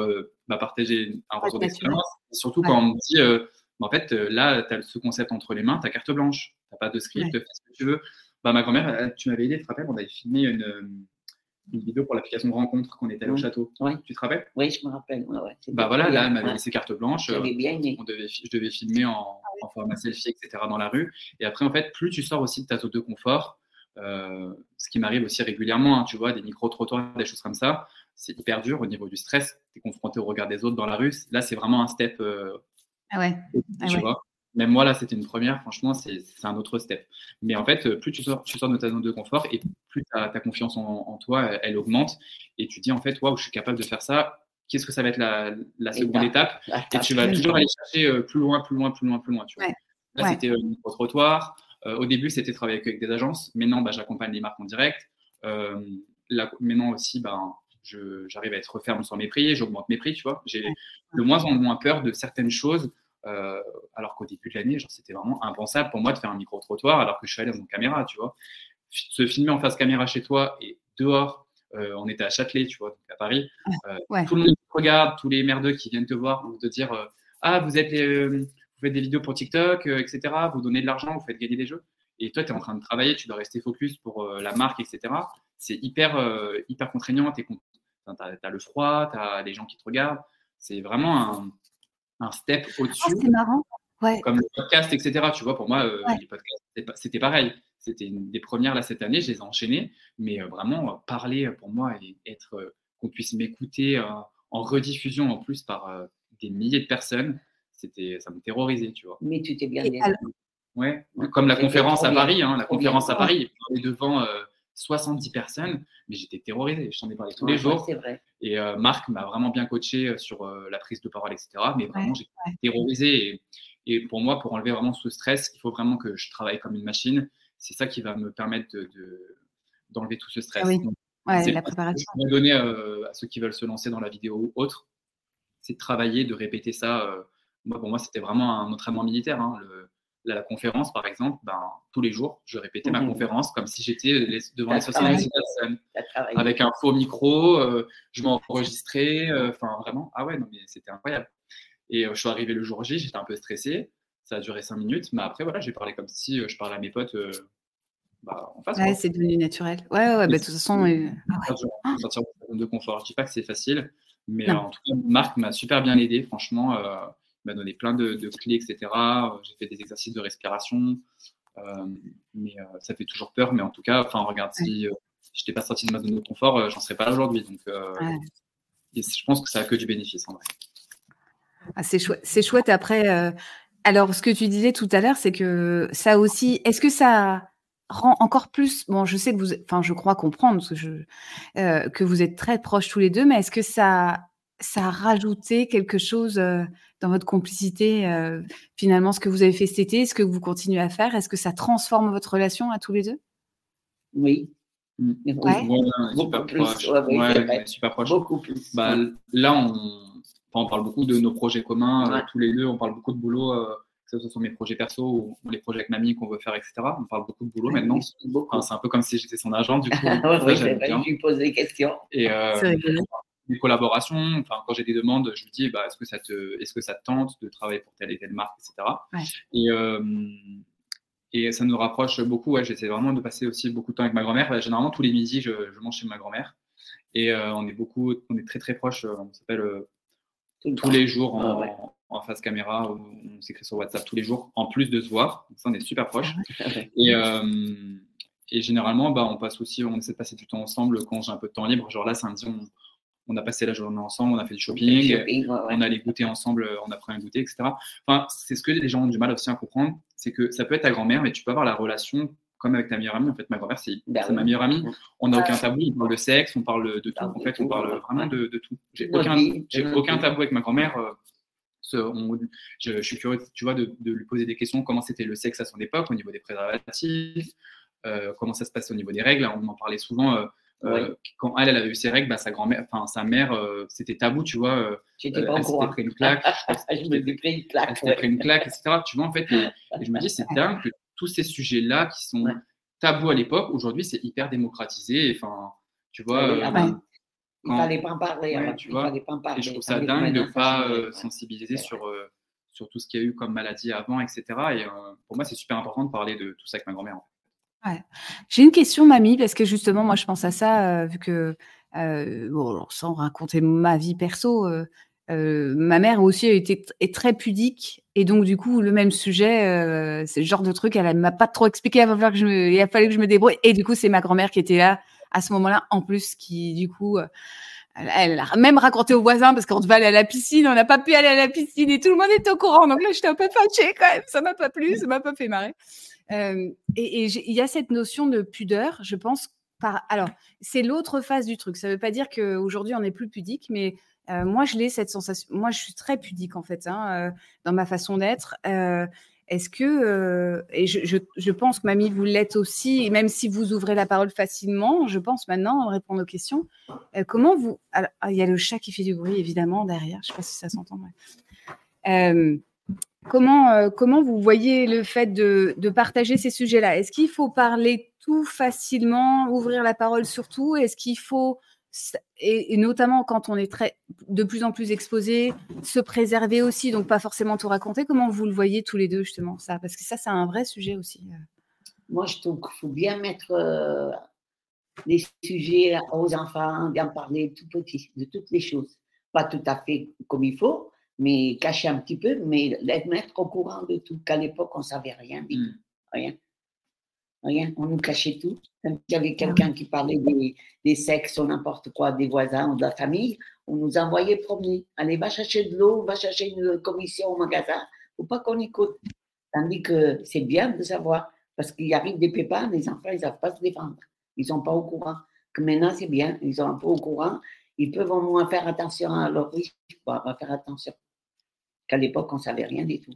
bah, partager un retour d'expérience, surtout quand on me dit, bah, en fait, là, tu as ce concept entre les mains, tu as carte blanche, tu n'as pas de script, fais ce que tu veux. Bah, ma grand-mère, tu m'avais aidé, tu te rappelles, on avait filmé une, euh, une vidéo pour l'application rencontre qu'on était allé au château. Tu te rappelles? Oui, je me rappelle. bah voilà, là, elle m'avait laissé carte blanche. Euh, bien On devait, je devais filmer en, ah en, format selfie, etc. dans la rue. Et après, en fait, plus tu sors aussi de ta zone de confort, euh, ce qui m'arrive aussi régulièrement, hein, tu vois, des micro-trottoirs, des choses comme ça, c'est hyper dur au niveau du stress. Tu es confronté au regard des autres dans la rue. Là, c'est vraiment un step. ah ouais. Ah tu vois même moi, là, c'était une première. Franchement, c'est un autre step. Mais en fait, plus tu sors, tu sors de ta zone de confort et plus ta, ta confiance en, toi, elle, augmente. Et tu dis, en fait, waouh, je suis capable de faire ça. Qu'est-ce que ça va être la, la seconde étape? Et tu vas toujours aller chercher euh, plus loin, plus loin, plus loin, plus loin. Tu vois. Là, c'était euh, au trottoir. Euh, au début, c'était travailler avec des agences. Maintenant, bah, j'accompagne les marques en direct. là, maintenant aussi, bah, j'arrive à être ferme sur mes prix, j'augmente mes prix, tu vois. J'ai de moins en moins peur de certaines choses, euh, alors qu'au début de l'année, c'était vraiment impensable pour moi de faire un micro-trottoir alors que je suis allé dans une caméra, tu vois. Se filmer en face caméra chez toi et dehors, euh, on était à Châtelet, tu vois, donc à Paris. Euh, tout le monde te regarde, tous les merdeux qui viennent te voir pour te dire Ah, vous, êtes vous faites des vidéos pour TikTok, etc. Vous donnez de l'argent, vous faites gagner des jeux. Et toi, tu es en train de travailler, tu dois rester focus pour la marque, etc. C'est hyper, hyper contraignant. Tu as, le froid, tu as des gens qui te regardent. C'est vraiment un, un step ah, au-dessus. c'est marrant. Ouais. Comme le podcast, etc. Tu vois, pour moi, euh, les podcasts, c'était pareil. C'était une des premières là cette année, je les ai enchaînés. Mais euh, vraiment, euh, parler pour moi et être qu'on puisse m'écouter en rediffusion en plus par des milliers de personnes, c'était, ça me terrorisait, tu vois. Mais tu t'es bien. Ouais, comme la conférence à Paris, hein, la conférence à Paris, devant 70 personnes, mais j'étais terrorisé. Je t'en ai parlé tous les jours. Vrai. Et euh, Marc m'a vraiment bien coaché euh, sur euh, la prise de parole, etc. Mais vraiment, j'étais terrorisé. Et, pour moi, pour enlever vraiment ce stress, il faut vraiment que je travaille comme une machine. C'est ça qui va me permettre d'enlever de, tout ce stress. Ah oui. la préparation. Que je donner à ceux qui veulent se lancer dans la vidéo ou autre, c'est de travailler, de répéter ça. moi, pour moi, c'était vraiment un entraînement militaire. Hein, le, la conférence, par exemple, ben, tous les jours, je répétais ma mmh conférence comme si j'étais devant les 70 personnes, avec un faux micro, euh, je m'enregistrais, euh, enfin vraiment, ah ouais, non, mais c'était incroyable. Et euh, je suis arrivé le jour J, j'étais un peu stressé, ça a duré 5 minutes, mais après, voilà, j'ai parlé comme si je parlais à mes potes bah, en face. Ouais, c'est devenu naturel. Ouais, ouais, bah, de toute façon. Ah sortir de confort. Je dis pas que c'est facile, mais en tout cas, Marc m'a super bien aidé, franchement m'a donné plein de, clés, etc. Euh, j'ai fait des exercices de respiration, euh, mais euh, ça fait toujours peur. Mais en tout cas, enfin, regarde, si je n'étais pas sorti de ma zone de confort, j'en serais pas aujourd'hui. Donc, je pense que ça a que du bénéfice en vrai. Ah, c'est chouette. C'est chouette. Après, alors ce que tu disais tout à l'heure, c'est que ça aussi, est-ce que ça rend encore plus, bon, je sais que vous, enfin, je crois comprendre que, je, que vous êtes très proches tous les deux, mais est-ce que ça, ça a rajouté quelque chose dans votre complicité, euh, finalement, ce que vous avez fait cet été, ce que vous continuez à faire? Est-ce que ça transforme votre relation à tous les deux? Oui. Mmh. super proche. super proche. Beaucoup plus. Bah, là, on, on, parle beaucoup de nos projets communs, euh, tous les deux. On parle beaucoup de boulot, euh, que ce soit sur mes projets perso ou, les projets avec mamie qu'on veut faire, etc. On parle beaucoup de boulot maintenant. c'est un peu comme si j'étais son agent, du coup. oui, c'est vrai, je lui pose des questions. Et, des collaborations. Enfin, quand j'ai des demandes, je lui dis bah, est-ce que, ça te, est-ce que ça te tente de travailler pour telle et telle marque, etc. Et, euh, et ça nous rapproche beaucoup. Ouais, J'essaie vraiment de passer aussi beaucoup de temps avec ma grand-mère. Généralement, tous les midis, je, mange chez ma grand-mère. Et euh, on est beaucoup, on est très très proches. Euh, on s'appelle tous les jours en, ah en, face caméra. On s'écrit sur WhatsApp tous les jours, en plus de se voir. Donc ça, on est super proches. Ah et, et généralement, bah, on passe aussi, on essaie de passer du temps ensemble quand j'ai un peu de temps libre. Genre là, samedi, on, on a passé la journée ensemble, on a fait du shopping, on allait goûter ensemble, on a pris un goûter, etc. Enfin, c'est ce que les gens ont du mal aussi à comprendre, c'est que ça peut être ta grand-mère, mais tu peux avoir la relation comme avec ta meilleure amie. En fait, ma grand-mère, c'est bah ma meilleure amie. On n'a aucun tabou, on parle de sexe, on parle de tout. En fait, on parle vraiment de, tout. J'ai aucun, aucun tabou avec ma grand-mère. Euh, je, suis curieux, tu vois, de, lui poser des questions. Comment c'était le sexe à son époque au niveau des préservatifs euh, Comment ça se passe au niveau des règles On en parlait souvent. Euh, euh, quand elle, elle avait eu ses règles, bah, sa grand-mère, enfin sa mère, euh, c'était tabou, tu vois. Euh, J'étais pas elle pris une claque. je me pris une claque. Elle pris une claque, etc. Tu vois, en fait, et, je me dis, c'est dingue que tous ces sujets-là qui sont tabous à l'époque, aujourd'hui, c'est hyper démocratisé. Enfin, tu vois. Ah ben, il fallait pas en parler. Ouais, tu vois. Fallait pas en parler. Et je trouve ça dingue de ne pas sensibiliser sur, sur tout ce qu'il y a eu comme maladie avant, etc. Et pour moi, c'est super important de parler de tout ça avec ma grand-mère. En fait. J'ai une question, mamie, parce que justement, moi, je pense à ça, euh, vu que, euh, sans raconter ma vie perso, euh, ma mère aussi a été est très pudique, et donc du coup, le même sujet, c'est le genre de truc, elle ne m'a pas trop expliqué, il a fallu que je me débrouille, et du coup, c'est ma grand-mère qui était là à ce moment-là, en plus, qui du coup, elle, a même raconté aux voisins parce qu'on devait aller à la piscine, on n'a pas pu aller à la piscine et tout le monde était au courant. Donc là, j'étais un peu fâchée quand même. Ça m'a pas plu, ça m'a pas fait marrer et il y a cette notion de pudeur, je pense. Par... Alors, c'est l'autre phase du truc. Ça ne veut pas dire qu'aujourd'hui, on n'est plus pudique, mais moi, je l'ai cette sensation. Moi, je suis très pudique, en fait, hein, dans ma façon d'être. est-ce que, et je, pense que mamie, vous l'êtes aussi, même si vous ouvrez la parole facilement, je pense maintenant répondre aux questions. comment vous. Ah, il y a le chat qui fait du bruit, évidemment, derrière. Je ne sais pas si ça s'entend. Comment, comment vous voyez le fait de, de partager ces sujets-là? Est-ce qu'il faut parler tout facilement, ouvrir la parole surtout Est-ce qu'il faut et, notamment quand on est très, de plus en plus exposé, se préserver aussi, donc pas forcément tout raconter? Comment vous le voyez tous les deux, justement, ça? Parce que ça, c'est un vrai sujet aussi. Euh. Moi, je trouve qu'il faut bien mettre euh, les sujets aux enfants, bien parler tout petit, de toutes les choses. Pas tout à fait comme il faut, mais cacher un petit peu, mais les mettre au courant de tout. Qu'à l'époque, on ne savait rien mmh. Rien. Rien, on nous cachait tout. Quand il y avait quelqu'un qui parlait des, des sexes ou n'importe quoi, des voisins ou de la famille, on nous envoyait promener. Allez, va chercher de l'eau, va chercher une commission au magasin. faut pas qu'on écoute. Tandis que c'est bien de savoir, parce qu'il arrive des pépins, les enfants, ils ne savent pas se défendre. Ils ne sont pas au courant. Que maintenant, c'est bien, ils sont un peu au courant. Ils peuvent au moins faire attention à leur risque, on va faire attention. Qu'à l'époque, on ne savait rien du tout.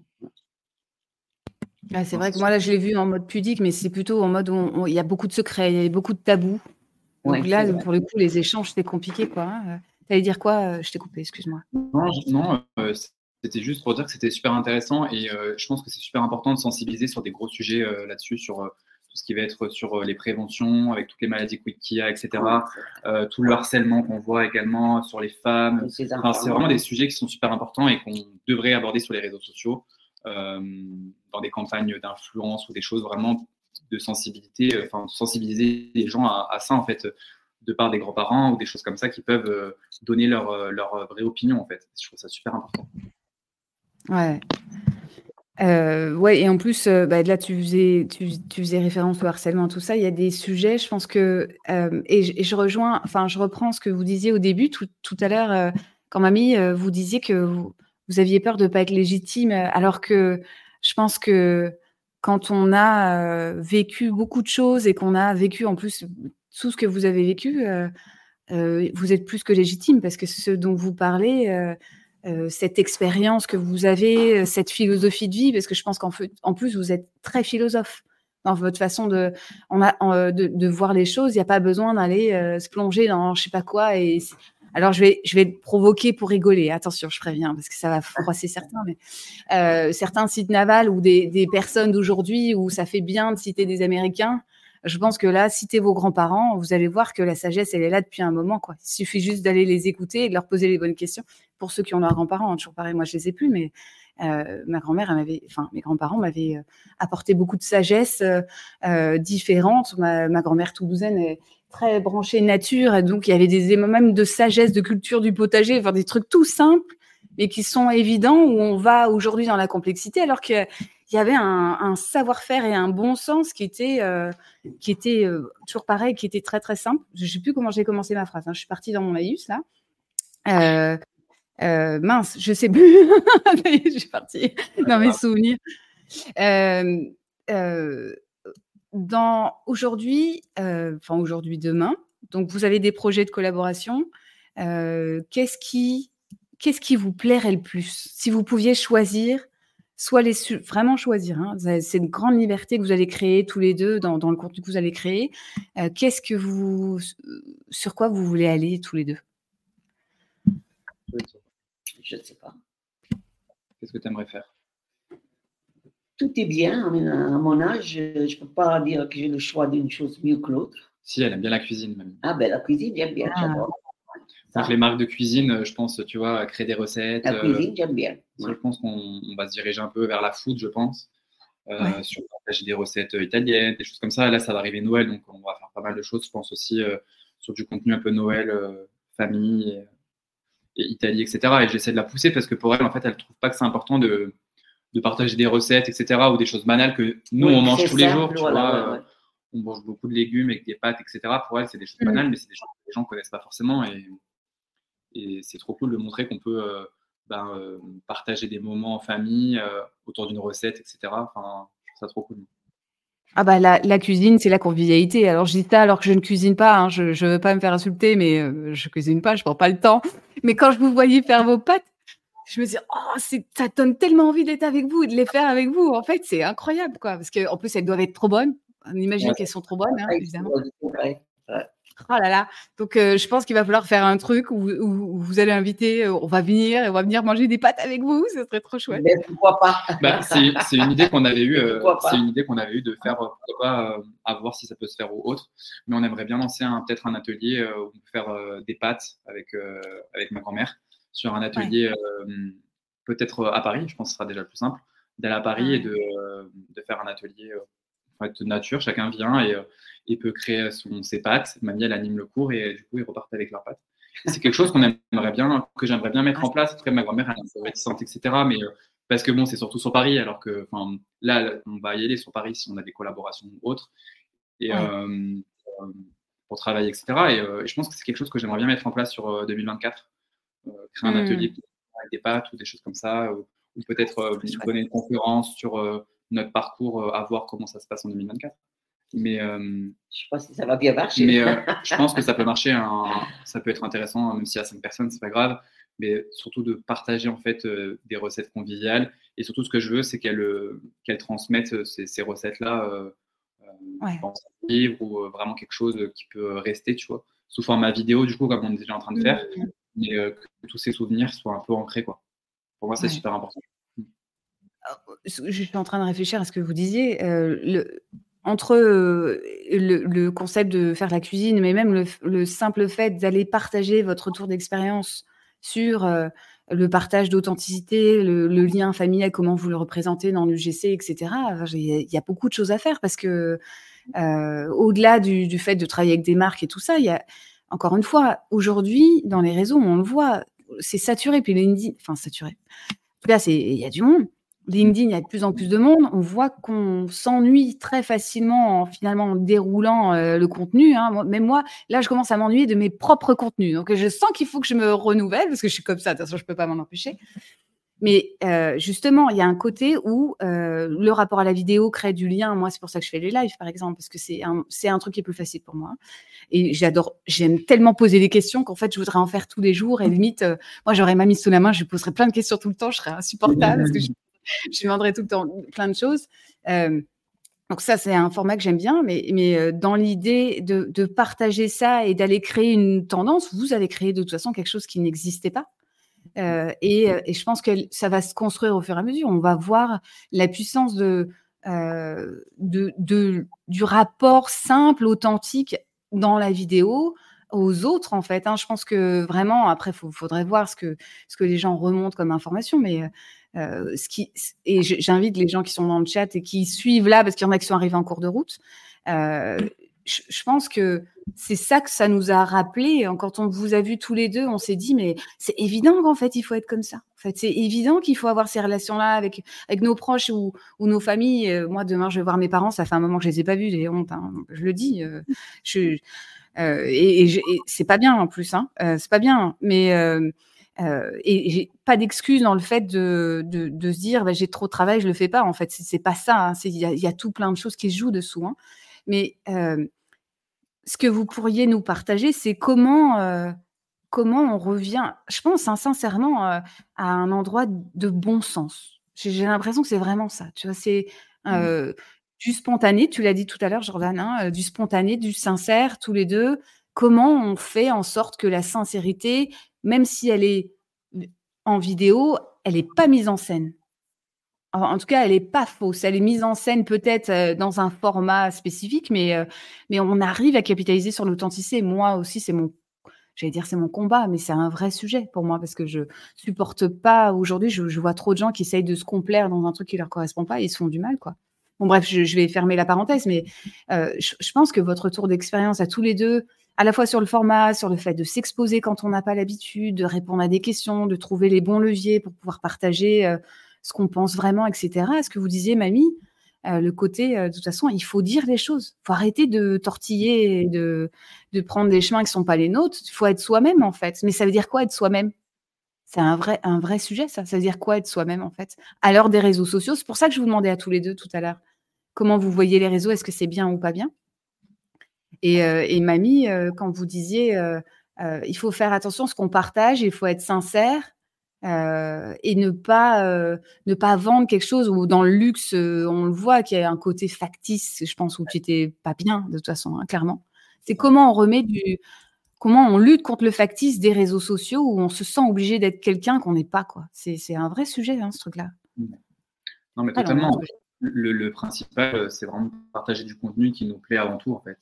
Ah, c'est vrai que moi, là, je l'ai vu en mode pudique, mais c'est plutôt en mode où il y a beaucoup de secrets, il y a beaucoup de tabous. Donc là, pour le coup, les échanges, c'était compliqué, quoi. Hein. Tu allais dire quoi Je t'ai coupé, excuse-moi. Non, non euh, c'était juste pour dire que c'était super intéressant et euh, je pense que c'est super important de sensibiliser sur des gros sujets euh, là-dessus, sur tout ce qui va être sur les préventions, avec toutes les maladies qu'il y a, etc. tout le harcèlement qu'on voit également sur les femmes. c'est vraiment des sujets qui sont super importants et qu'on devrait aborder sur les réseaux sociaux. Euh, dans des campagnes d'influence ou des choses vraiment de sensibilité, euh, enfin sensibiliser les gens à, ça en fait, de par des grands-parents ou des choses comme ça qui peuvent euh, donner leur, leur vraie opinion en fait. Je trouve ça super important. Ouais. Ouais, et en plus, bah, là, tu faisais, tu, faisais référence au harcèlement, tout ça. Il y a des sujets, je pense que, et, je, rejoins, enfin, je reprends ce que vous disiez au début, tout, tout à l'heure, quand mamie, vous disiez que vous, vous aviez peur de ne pas être légitime, euh, alors que je pense que quand on a euh, vécu beaucoup de choses et qu'on a vécu en plus tout ce que vous avez vécu, euh, vous êtes plus que légitime parce que ce dont vous parlez, cette expérience que vous avez, cette philosophie de vie, parce que je pense qu'en en plus vous êtes très philosophe dans votre façon de, on a, de, de, voir les choses. Il n'y a pas besoin d'aller se plonger dans je sais pas quoi et alors, je vais, je vais provoquer pour rigoler. Attention, je préviens, parce que ça va froisser certains. Mais euh, certains sites navals ou des, des personnes d'aujourd'hui où ça fait bien de citer des Américains, je pense que là, citez vos grands-parents, vous allez voir que la sagesse, elle est là depuis un moment. Quoi. Il suffit juste d'aller les écouter et de leur poser les bonnes questions. Pour ceux qui ont leurs grands-parents, hein, toujours pareil, moi, je les ai plus, mais euh, ma grand-mère, enfin, mes grands-parents m'avaient euh, apporté beaucoup de sagesse euh, euh différente. Ma, ma grand-mère toulousaine, est, très branché nature, donc il y avait des même de sagesse, de culture du potager, enfin des trucs tout simples, mais qui sont évidents où on va aujourd'hui dans la complexité, alors qu'il y avait un, savoir-faire et un bon sens qui était, euh, qui était euh, toujours pareil, qui était très très simple. Je ne sais plus comment j'ai commencé ma phrase. Hein. Je suis partie dans mon laïus là. Euh, mince, je sais plus. je suis partie dans mes souvenirs. Dans aujourd'hui, enfin aujourd'hui, demain, donc vous avez des projets de collaboration. Qu'est-ce qui, qu'est-ce qui vous plairait le plus? Si vous pouviez choisir, soit les vraiment choisir. Hein, c'est une grande liberté que vous allez créer tous les deux dans, le contenu que vous allez créer. Euh, qu'est-ce que vous, sur quoi vous voulez aller tous les deux? Je ne sais pas. Qu'est-ce que tu aimerais faire? Tout est bien. À mon âge, je ne peux pas dire que j'ai le choix d'une chose mieux que l'autre. Si, elle aime bien la cuisine, même. Ah, ben la cuisine, j'aime bien, ah. Donc, les marques de cuisine, je pense, tu vois, créer des recettes. La cuisine, euh, j'aime bien. Je pense qu'on va se diriger un peu vers la food, je pense. Euh, Sur partager des recettes italiennes, des choses comme ça. Là, ça va arriver Noël, donc on va faire pas mal de choses. Je pense aussi euh, sur du contenu un peu Noël, euh, famille et, Italie, etc. Et j'essaie de la pousser parce que pour elle, en fait, elle trouve pas que c'est important de, de partager des recettes, etc., ou des choses banales que nous, on mange tous les jours. Tu vois, euh, On mange beaucoup de légumes avec des pâtes, etc. Pour elle, c'est des choses mm. banales, mais c'est des choses que les gens ne connaissent pas forcément. Et, et c'est trop cool de montrer qu'on peut euh, ben, euh, partager des moments en famille autour d'une recette, etc. Enfin, je trouve ça trop cool. Ah bah la, la cuisine, c'est la convivialité. Alors je dis ça alors que je ne cuisine pas, hein. je ne veux pas me faire insulter, mais je cuisine pas, je prends pas le temps. Mais quand je vous voyais faire vos pâtes, je me dis, oh, ça donne tellement envie d'être avec vous et de les faire avec vous. En fait, c'est incroyable, quoi. Parce qu'en plus, elles doivent être trop bonnes. On imagine qu'elles sont trop bonnes, hein, évidemment. Oh là là. Donc, euh, je pense qu'il va falloir faire un truc où, vous allez inviter, euh, on va venir, et on va venir manger des pâtes avec vous. Ce serait trop chouette. Mais pourquoi pas? Bah, C'est une idée qu'on avait eue. Euh, c'est une idée qu'on avait eu de faire, pourquoi pas, à voir si ça peut se faire ou autre. Mais on aimerait bien lancer peut-être un atelier où on peut faire des pâtes avec avec ma grand-mère sur un atelier peut-être à Paris. Je pense que ce sera déjà le plus simple d'aller à Paris et de, de, faire un atelier de nature. Chacun vient et et peut créer son, ses pattes. Mamie, elle anime le cours et du coup, ils repartent avec leurs pattes. C'est quelque chose qu'on aimerait bien, que j'aimerais bien mettre en place. Après, ma grand-mère, elle est réticente, etc. Mais euh, parce que bon, c'est surtout sur Paris, alors que là, on va y aller sur Paris si on a des collaborations ou autres. Et, euh, euh, pour travailler, etc. Et, je pense que c'est quelque chose que j'aimerais bien mettre en place sur 2024. créer un atelier mmh. avec des pattes ou des choses comme ça. Ou, peut-être donner une conférence sur notre parcours, à voir comment ça se passe en 2024. Mais euh, je sais pas si ça va bien marcher. Mais euh, je pense que ça peut marcher, ça peut être intéressant, même s'il y a cinq personnes, c'est pas grave. Mais surtout de partager en fait euh, des recettes conviviales. Et surtout, ce que je veux, c'est qu'elles qu'elle transmettent ces, recettes-là ouais. dans un livre ou vraiment quelque chose qui peut rester, tu vois, sous format vidéo, du coup, comme on est déjà en train de faire. Mmh. Mais que tous ces souvenirs soient un peu ancrés, quoi. Pour moi, c'est super important. Je suis en train de réfléchir à ce que vous disiez. le, entre le, concept de faire la cuisine, mais même le, simple fait d'aller partager votre tour d'expérience sur le partage d'authenticité, le, lien familial, comment vous le représentez dans l'UGC, etc. Il y, a beaucoup de choses à faire parce que au-delà du, fait de travailler avec des marques et tout ça, il y a encore une fois aujourd'hui dans les réseaux, on le voit, c'est saturé. Puis LinkedIn, enfin saturé. En tout cas, il y a du monde. LinkedIn, il y a de plus en plus de monde. On voit qu'on s'ennuie très facilement en finalement en déroulant euh, le contenu. Hein. Même moi, là, je commence à m'ennuyer de mes propres contenus. Donc, je sens qu'il faut que je me renouvelle parce que je suis comme ça. De toute façon, je ne peux pas m'en empêcher. Mais euh, justement, il y a un côté où euh, le rapport à la vidéo crée du lien. Moi, c'est pour ça que je fais les lives, par exemple, parce que c'est un, truc qui est plus facile pour moi. Et j'adore, j'aime tellement poser des questions qu'en fait, je voudrais en faire tous les jours. Et limite, moi, j'aurais ma mise sous la main, je poserais plein de questions tout le temps, je serais insupportable je lui demanderai tout le temps plein de choses. Euh, donc ça, c'est un format que j'aime bien, mais, mais euh, dans l'idée de, partager ça et d'aller créer une tendance, vous allez créer de toute façon quelque chose qui n'existait pas. Euh, et, et, je pense que ça va se construire au fur et à mesure. On va voir la puissance de, de, de du rapport simple, authentique dans la vidéo aux autres, en fait. Hein. Je pense que vraiment, après, il faudrait voir ce que, ce que les gens remontent comme information, mais euh, et j'invite les gens qui sont dans le chat et qui suivent là, parce qu'il y en a qui sont arrivés en cours de route. Euh, je, pense que c'est ça que ça nous a rappelé. Quand on vous a vu tous les deux, on s'est dit, mais c'est évident qu'en fait, il faut être comme ça. En fait, c'est évident qu'il faut avoir ces relations-là avec, avec nos proches ou, nos familles. Euh, moi, demain, je vais voir mes parents. Ça fait un moment que je les ai pas vus. J'ai honte. Hein, je le dis. je, et, et, c'est pas bien en plus. Hein, c'est pas bien. Mais euh, et j'ai pas d'excuse dans le fait de, de, de se dire bah, j'ai trop de travail, je le fais pas. En fait, c'est pas ça. Hein. Il y, y, a tout plein de choses qui se jouent dessous. Hein. Mais euh, ce que vous pourriez nous partager, c'est comment euh, comment on revient. Je pense hein, sincèrement euh, à un endroit de bon sens. J'ai l'impression que c'est vraiment ça. Tu vois, c'est mmh. du spontané. Tu l'as dit tout à l'heure, Jordan. Hein, du spontané, du sincère, tous les deux. Comment on fait en sorte que la sincérité même si elle est en vidéo, elle n'est pas mise en scène. En, tout cas, elle n'est pas fausse. Elle est mise en scène peut-être euh, dans un format spécifique, mais, euh, mais on arrive à capitaliser sur l'authenticité. Moi aussi, c'est mon, j'allais dire c'est mon combat, mais c'est un vrai sujet pour moi parce que je supporte pas aujourd'hui. Je, vois trop de gens qui essayent de se complaire dans un truc qui leur correspond pas et ils se font du mal, quoi. Bon, bref, je, vais fermer la parenthèse, mais euh, je, pense que votre tour d'expérience à tous les deux, à la fois sur le format, sur le fait de s'exposer quand on n'a pas l'habitude, de répondre à des questions, de trouver les bons leviers pour pouvoir partager euh, ce qu'on pense vraiment, etc. Est-ce que vous disiez, mamie, euh, le côté, euh, de toute façon, il faut dire les choses. Il faut arrêter de tortiller de, de prendre des chemins qui ne sont pas les nôtres. Il faut être soi-même, en fait. Mais ça veut dire quoi être soi-même? C'est un vrai, un vrai sujet, ça. Ça veut dire quoi être soi-même, en fait? À l'heure des réseaux sociaux, c'est pour ça que je vous demandais à tous les deux tout à l'heure comment vous voyez les réseaux? Est-ce que c'est bien ou pas bien? Et, mamie, quand vous disiez il faut faire attention à ce qu'on partage, il faut être sincère, euh, et ne pas euh, ne pas vendre quelque chose où dans le luxe euh, on le voit qu'il y a un côté factice je pense où tu n'étais pas bien de toute façon hein, clairement. C'est comment on remet du comment on lutte contre le factice des réseaux sociaux où on se sent obligé d'être quelqu'un qu'on n'est pas quoi. C'est un vrai sujet hein, ce truc là non mais totalement. le, le, principal c'est vraiment partager du contenu qui nous plaît avant tout en fait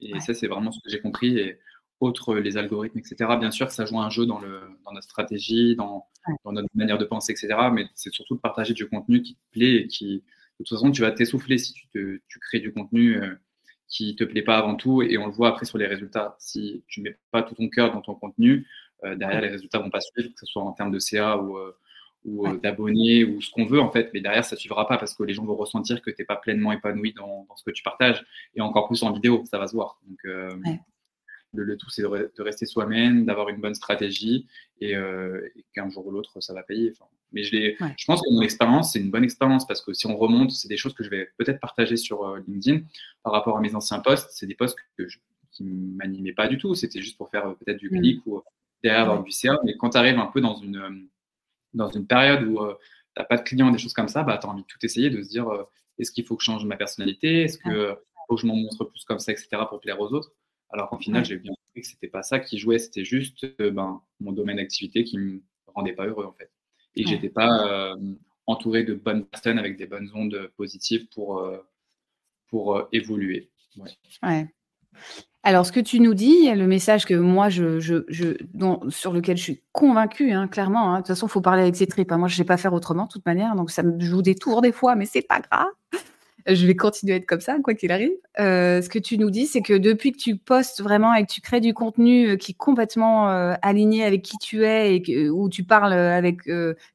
et ça c'est vraiment ce que j'ai compris et autres les algorithmes, etc. Bien sûr, ça joue un jeu dans, le, dans notre stratégie, dans, dans, notre manière de penser, etc. Mais c'est surtout de partager du contenu qui te plaît et qui, de toute façon, tu vas t'essouffler si tu, te, tu, crées du contenu euh, qui te plaît pas avant tout. Et on le voit après sur les résultats. Si tu mets pas tout ton cœur dans ton contenu, euh, derrière, les résultats vont pas suivre, que ce soit en termes de CA ou, euh, ou d'abonnés ou ce qu'on veut, en fait. Mais derrière, ça suivra pas parce que les gens vont ressentir que tu n'es pas pleinement épanoui dans, dans, ce que tu partages. Et encore plus en vidéo, ça va se voir. Donc, le, tout, c'est de, rester soi-même, d'avoir une bonne stratégie euh, et, qu'un jour ou l'autre, ça va payer. mais je, je pense que mon expérience, c'est une bonne expérience parce que si on remonte, c'est des choses que je vais peut-être partager sur euh, LinkedIn par rapport à mes anciens posts. C'est des posts que qui ne m'animaient pas du tout. C'était juste pour faire euh, peut-être du clic ou derrière avoir du CA. Mais quand tu arrives un peu dans une, dans une période où tu n'as pas de clients, des choses comme ça, bah, tu as envie de tout essayer, de se dire est-ce qu'il faut que je change ma personnalité? Est-ce qu'il faut que je m'en montre plus comme ça, etc., pour plaire aux autres? Alors qu'en final, j'ai bien compris que c'était pas ça qui jouait, c'était juste euh, ben, mon domaine d'activité qui me rendait pas heureux en fait. Et je j'étais pas euh, entouré de bonnes personnes avec des bonnes ondes positives pour, euh, pour évoluer. Ouais. Alors, ce que tu nous dis, le message que moi, je, je, je sur lequel je suis convaincue, hein, clairement. Hein. de toute façon, il faut parler avec ses tripes. Hein. Moi, je ne sais pas faire autrement, de toute manière. Donc, ça me joue des tours des fois, mais c'est pas grave je vais continuer à être comme ça, quoi qu'il arrive. Euh, ce que tu nous dis, c'est que depuis que tu postes vraiment et que tu crées du contenu euh, qui est complètement euh, aligné avec qui tu es et où tu parles avec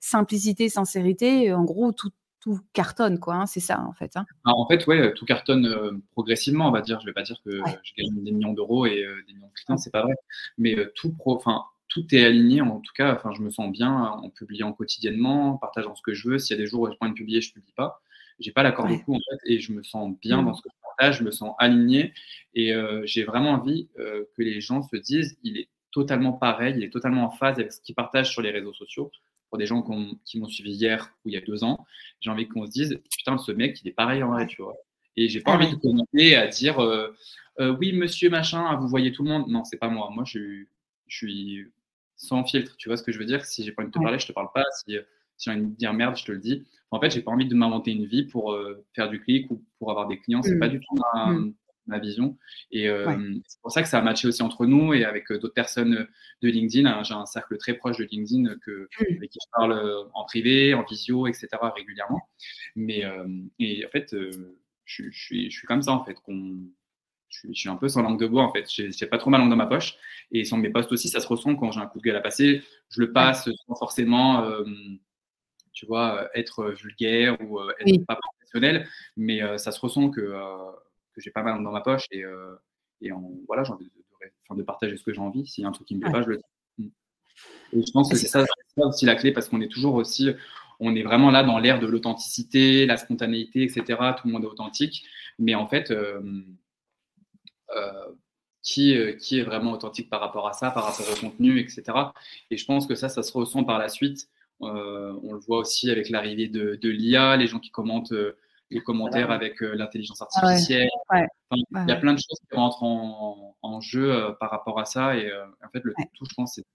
simplicité, sincérité, en gros, tout, tout cartonne, quoi. Hein, c'est ça, en fait. Hein. en fait, ouais, tout cartonne progressivement, on va dire. Je vais pas dire que je gagne des millions d'euros et des millions de clients, c'est pas vrai. Mais tout pro, enfin, tout est aligné. En tout cas, enfin, je me sens bien en publiant quotidiennement, en partageant ce que je veux. S'il y a des jours où je pas envie de publier, je publie pas j'ai pas l'accord de coup en fait, et je me sens bien mmh. dans ce que je partage, je me sens aligné et euh, j'ai vraiment envie euh, que les gens se disent il est totalement pareil, il est totalement en phase avec ce qu'il partage sur les réseaux sociaux. Pour des gens qui m'ont suivi hier ou il y a deux ans, j'ai envie qu'on se dise putain ce mec il est pareil en vrai, tu vois. Et j'ai pas ah envie de commenter à dire euh, oui monsieur machin, vous voyez tout le monde. Non c'est pas moi, moi je, je suis sans filtre, tu vois ce que je veux dire? Si j'ai pas envie de te parler, je te parle pas. Si si j'ai envie de dire merde, je te le dis. En fait, j'ai pas envie de m'inventer une vie pour euh, faire du clic ou pour avoir des clients. C'est pas du tout mm. Ma, vision. Et euh, c'est pour ça que ça a matché aussi entre nous et avec euh, d'autres personnes de LinkedIn. Hein, j'ai un cercle très proche de LinkedIn que, mm. avec qui je parle en privé, en visio, etc. régulièrement. Mais et en fait, je, suis, je suis comme ça en fait. je, suis un peu sans langue de bois en fait. J'ai pas trop ma langue dans ma poche. Et sur mes posts aussi, ça se ressent quand j'ai un coup de gueule à passer. Je le passe sans forcément tu vois, euh, être euh, vulgaire ou euh, être pas professionnel, mais ça se ressent que, que j'ai pas mal dans ma poche et, et en, voilà, j'ai envie de, de, partager ce que j'ai envie. S'il y a un truc qui me plaît pas, je le dis. Mm. Et je pense que c'est ça, ça, aussi la clé parce qu'on est toujours aussi, on est vraiment là dans l'ère de l'authenticité, la spontanéité, etc. Tout le monde est authentique, mais en fait, qui, qui est vraiment authentique par rapport à ça, par rapport au contenu, etc. Et je pense que ça, ça se ressent par la suite euh, on le voit aussi avec l'arrivée de, l'IA, les gens qui commentent euh, les commentaires avec euh, l'intelligence artificielle. il y a plein de choses qui rentrent en, jeu par rapport à ça. Et en fait, le tout, je pense, c'est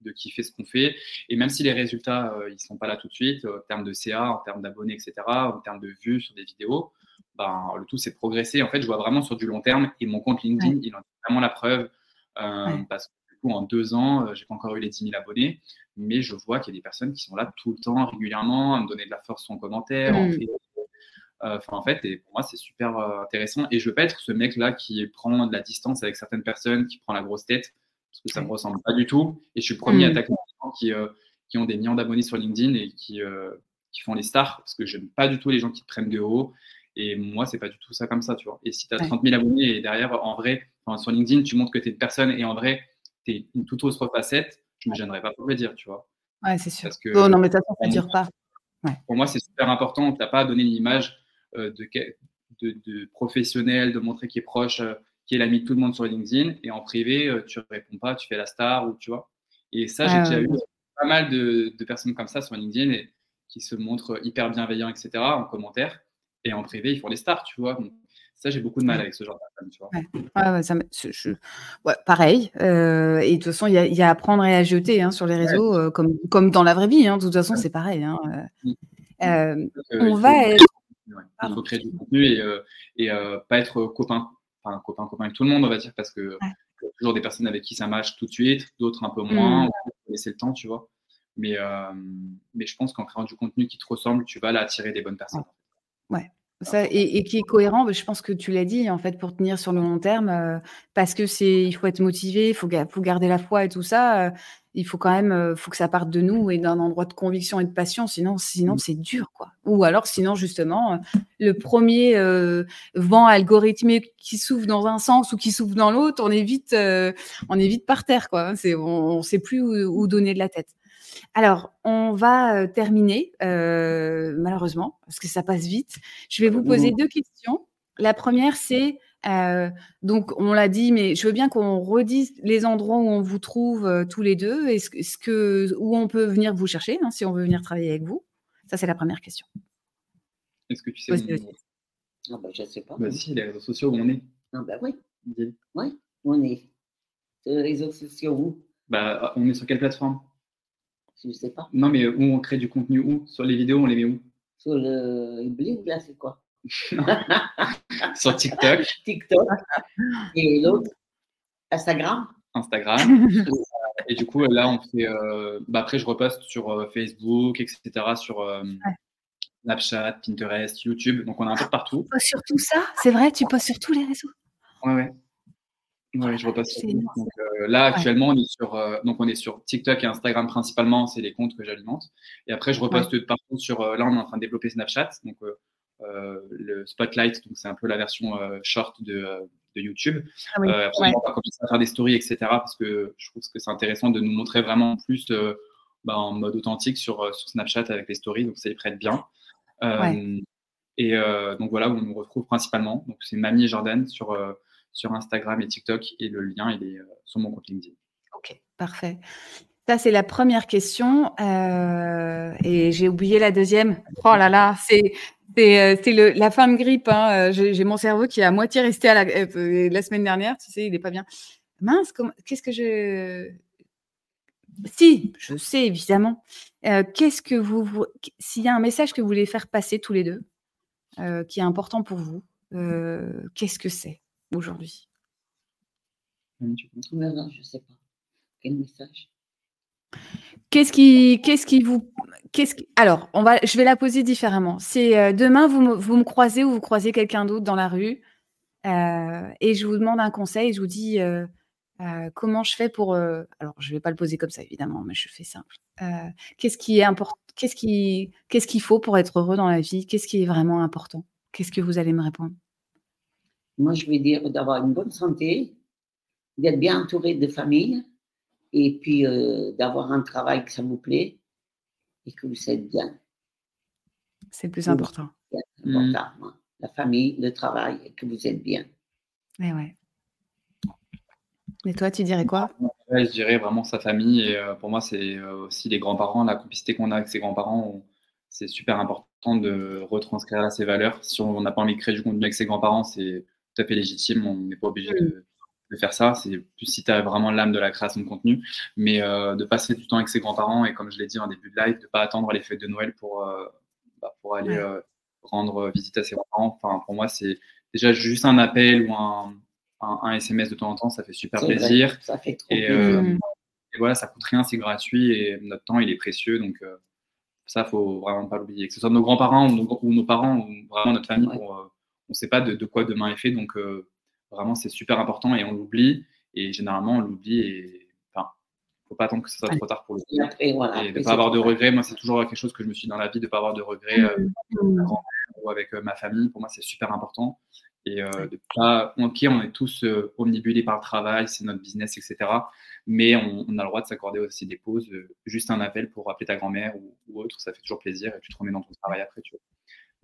de, kiffer ce qu'on fait. Et même si les résultats, ils ne sont pas là tout de suite, en termes de CA, en termes d'abonnés, etc., en termes de vues sur des vidéos, ben, le tout, c'est de progresser. En fait, je vois vraiment sur du long terme. Et mon compte LinkedIn, il en est vraiment la preuve. Parce que du coup, en deux ans, j'ai pas encore eu les 10 000 abonnés mais je vois qu'il y a des personnes qui sont là tout le temps, régulièrement, à me donner de la force en commentaire. En, mm. fait, euh, en fait, et pour moi, c'est super euh, intéressant. Et je veux pas être ce mec-là qui prend de la distance avec certaines personnes, qui prend la grosse tête, parce que ça me ressemble pas du tout. Et je suis le premier mm. les gens qui, euh, qui ont des millions d'abonnés sur LinkedIn et qui, qui font les stars, parce que j'aime pas du tout les gens qui te prennent de haut. Et moi, c'est pas du tout ça comme ça, tu vois. Et si tu as 30 000 abonnés et derrière, en vrai, sur LinkedIn, tu montres que tu es une personne et en vrai, tu es une toute autre facette, je me gênerais pas pour le dire, tu vois. Ouais, c'est sûr. oh, non, mais ça ne dure pas. Pour moi, c'est super important. Tu n'as pas à donner une image de, de, de, professionnel, de montrer qu'il est proche, euh, qui est l'ami de tout le monde sur LinkedIn. Et en privé, euh, tu ne réponds pas, tu fais la star ou tu vois. Et ça, j'ai déjà eu pas mal de, personnes comme ça sur LinkedIn et qui se montrent hyper bienveillants, etc. en commentaire. Et en privé, ils font des stars, tu vois. ça, j'ai beaucoup de mal avec ce genre de tu vois. Ouais. ça je... pareil. Euh, et de toute façon, il y, a à prendre et à jeter hein, sur les réseaux, euh, comme, comme dans la vraie vie. Hein. De toute façon, c'est pareil. Hein. Euh, on va être. Il faut créer du contenu et, et pas être copain, enfin, copain, copain avec tout le monde, on va dire, parce que y a toujours des personnes avec qui ça marche tout de suite, d'autres un peu moins, mmh. on peut laisser le temps, tu vois. Mais, euh, mais je pense qu'en créant du contenu qui te ressemble, tu vas là attirer des bonnes personnes. Ouais. Ça, et, qui est cohérent, je pense que tu l'as dit, en fait, pour tenir sur le long terme, euh, parce que c'est, il faut être motivé, il faut, faut, garder la foi et tout ça. Euh, il faut quand même, faut que ça parte de nous et d'un endroit de conviction et de passion, sinon, sinon mmh. c'est dur, quoi. Ou alors, sinon, justement, le premier vent algorithmique qui s'ouvre dans un sens ou qui s'ouvre dans l'autre, on est vite, on est vite par terre, quoi. C'est, on, ne sait plus où donner de la tête. Alors, on va terminer, malheureusement, parce que ça passe vite. Je vais vous poser deux questions. La première, c'est, donc on l'a dit, mais je veux bien qu'on redise les endroits où on vous trouve tous les deux, est-ce, que, où on peut venir vous chercher, hein, si on veut venir travailler avec vous. Ça, c'est la première question. Est-ce que tu sais où ah bah, Je ne sais pas. Bah, si, les réseaux sociaux où on est. Ah bah oui. Oui, on est. Les réseaux sociaux où? Bah, On est sur quelle plateforme? Je ne sais pas. Non, mais où on crée du contenu où? Sur les vidéos, on les met où? Sur le Bling, là, c'est quoi? Sur TikTok. TikTok. Et l'autre? Instagram? Instagram. et du coup, là, on fait. Euh, bah, après, je reposte sur euh, Facebook, etc., sur euh, Snapchat, Pinterest, YouTube. Donc, on a un peu partout. Tu postes sur tout ça? C'est vrai Tu postes sur tous les réseaux? Ouais, ouais. Oui, je repasse. Donc, euh, là, actuellement, on, est sur, euh, donc on est sur TikTok et Instagram principalement, c'est les comptes que j'alimente. Et après, je reposte partout sur. Euh, là, on est en train de développer Snapchat, donc le Spotlight, donc c'est un peu la version short de, de YouTube. Ah après, on va commencer à faire des stories, etc. Parce que je trouve que c'est intéressant de nous montrer vraiment plus bah, en mode authentique sur, sur, Snapchat avec les stories, donc ça y prête bien. Et donc voilà où on nous retrouve principalement. Donc c'est Mamie et Jordan sur sur Instagram et TikTok et le lien il est euh, sur mon compte LinkedIn. Ok, parfait. Ça, c'est la première question. Euh, et j'ai oublié la deuxième. Oh là là, c'est euh, la fin de grippe. Hein. J'ai mon cerveau qui est à moitié resté à la, la semaine dernière. Tu sais, il n'est pas bien. Mince, qu'est-ce que je. Si, je sais évidemment. qu'est-ce que vous. S'il y a un message que vous voulez faire passer tous les deux, qui est important pour vous, qu'est-ce que c'est? Aujourd'hui Je ne sais pas. Quel message? Qu'est-ce qui, qu'est-ce qui vous, qu'est-ce alors, on va, je vais la poser différemment. C'est euh, demain, vous me, vous me croisez ou vous croisez quelqu'un d'autre dans la rue euh, et je vous demande un conseil. Je vous dis euh, comment je fais pour. alors, je ne vais pas le poser comme ça évidemment, mais je fais simple. qu'est-ce qui est important Qu'est-ce qui, qu'est-ce qu'il faut pour être heureux dans la vie? Qu'est-ce qui est vraiment important? Qu'est-ce que vous allez me répondre? Moi, je vais dire d'avoir une bonne santé, d'être bien entouré de famille et puis euh, d'avoir un travail que ça vous plaît et que vous êtes bien. C'est le plus important. Mmh. La famille, le travail et que vous êtes bien. Et, eh ouais. et toi, tu dirais quoi? Je dirais vraiment sa famille. Et euh, pour moi, c'est euh, aussi les grands-parents, la complicité qu'on a avec ses grands-parents. C'est super important de retranscrire ces valeurs. Si on n'a pas envie de créer du contenu avec ses grands-parents, c'est tout à fait légitime. On n'est pas obligé de, faire ça. C'est plus si tu as vraiment l'âme de la création de contenu. Mais euh, de passer du temps avec ses grands-parents et, comme je l'ai dit en début de live, de ne pas attendre les fêtes de Noël pour, euh, bah, pour aller euh, rendre visite à ses grands-parents. Enfin, pour moi, c'est déjà juste un appel ou un, un, SMS de temps en temps. Ça fait super plaisir. Ça fait trop et, plaisir. et, voilà, ça coûte rien, c'est gratuit et notre temps, il est précieux. Donc, ça, faut vraiment pas l'oublier. Que ce soit nos grands-parents ou, nos parents ou vraiment notre famille pour ne sait pas de, quoi demain est fait. Donc, euh, vraiment, c'est super important et on l'oublie. Et généralement, on l'oublie et enfin, faut pas attendre que ce soit trop tard pour le faire. Et, de ne pas avoir de regrets. Moi, c'est toujours quelque chose que je me suis dit dans la vie, de ne pas avoir de regrets euh, mmh. ou avec euh, ma famille. Pour moi, c'est super important. Et de pas, ok, on est tous omnibulés par le travail, c'est notre business, etc. Mais on, a le droit de s'accorder aussi des pauses, juste un appel pour appeler ta grand-mère ou, autre, ça fait toujours plaisir et tu te remets dans ton travail après, tu vois.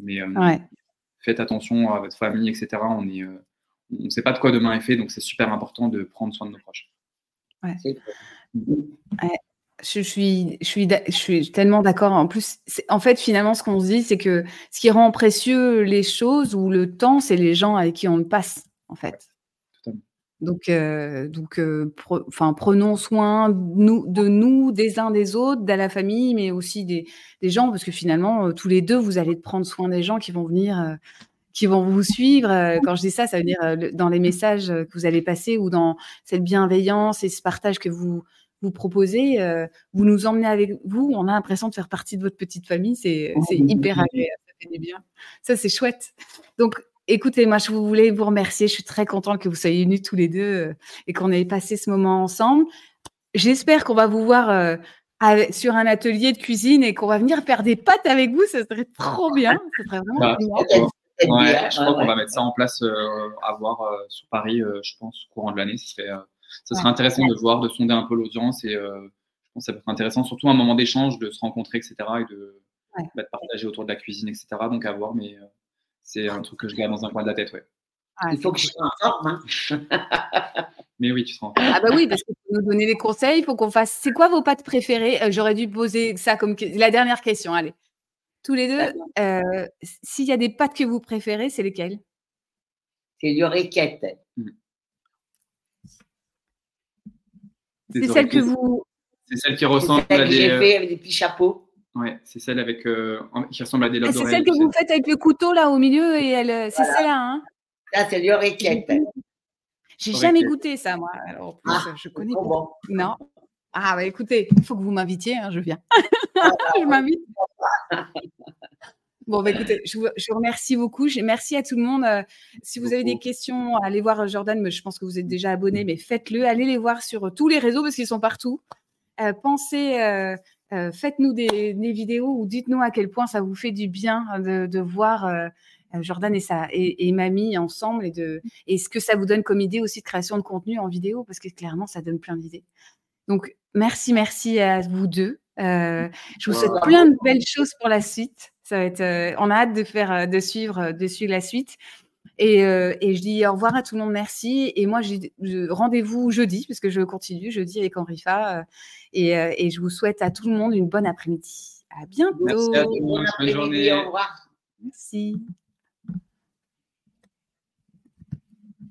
Mais faites attention à votre famille, etc. On ne euh, sait pas de quoi demain est fait, donc c'est super important de prendre soin de nos proches. Ouais. Je suis, je suis, je suis tellement d'accord. En plus, en fait, finalement, ce qu'on se dit, c'est que ce qui rend précieux les choses ou le temps, c'est les gens avec qui on le passe, en fait. Donc, euh, donc, euh, prenons soin nous, de nous, des uns des autres, de la famille, mais aussi des, des gens, parce que finalement, euh, tous les deux, vous allez prendre soin des gens qui vont venir, qui vont vous suivre. quand je dis ça, ça veut dire dans les messages que vous allez passer ou dans cette bienveillance et ce partage que vous vous proposez, vous nous emmenez avec vous. On a l'impression de faire partie de votre petite famille. C'est hyper agréable, ça fait du bien. Ça, c'est chouette. Donc, écoutez, moi, je voulais vous remercier. Je suis très contente que vous soyez venus tous les deux et qu'on ait passé ce moment ensemble. J'espère qu'on va vous voir sur un atelier de cuisine et qu'on va venir faire des pâtes avec vous. Ça serait trop bien. Ça serait vraiment bah, ouais, je crois qu'on va mettre ça en place à voir sur Paris, je pense, au courant de l'année. Ce serait ça serait intéressant de voir, de sonder un peu l'audience et euh, je pense que ça peut être intéressant, surtout un moment d'échange, de se rencontrer, etc. et de, bah, partager autour de la cuisine, etc. Donc à voir, mais euh, c'est un truc que je garde dans un coin de la tête, ouais. Ah, il faut que je sois en forme. Hein. mais oui, tu seras en forme. Ah bah oui, parce que pour nous donner des conseils, il faut qu'on fasse. C'est quoi vos pâtes préférées? Euh, J'aurais dû poser ça comme la dernière question. Allez, tous les deux. S'il y a des pâtes que vous préférez, c'est lesquelles? C'est l'oreillette. Mmh. C'est celle que vous. C'est celle qui ressemble à des. J'ai fait avec des petits chapeaux. Ouais, c'est celle avec euh, qui ressemble à des lobes ah, C'est celle que vous faites avec le couteau là au milieu et elle. Euh, c'est celle-là, hein Ça, c'est l'oreillette. J'ai jamais goûté ça, moi. Alors, plus, ah, je connais pas. Non. Ah, bah écoutez, il faut que vous m'invitiez, hein, je viens. je m'invite. Bon, bah, écoutez, je vous, remercie beaucoup. Merci à tout le monde. Euh, si vous avez des questions, allez voir Jordan. Mais je pense que vous êtes déjà abonné, mais faites-le. Allez les voir sur tous les réseaux parce qu'ils sont partout. pensez, faites-nous des, vidéos ou dites-nous à quel point ça vous fait du bien de, voir Jordan et, sa, et, Mamie ensemble et, de, et ce que ça vous donne comme idée aussi de création de contenu en vidéo parce que clairement, ça donne plein d'idées. Donc, merci, merci à vous deux. je vous souhaite plein de belles choses pour la suite. Ça va être, euh, on a hâte de faire, euh, de suivre, euh, de suivre la suite. Et, et, je dis au revoir à tout le monde, merci. Et moi, j'ai rendez-vous jeudi, parce que je continue jeudi avec Henrifa. Et, et, je vous souhaite à tout le monde une bonne après-midi. À bientôt. Merci à Bonne journée. Au revoir. Merci.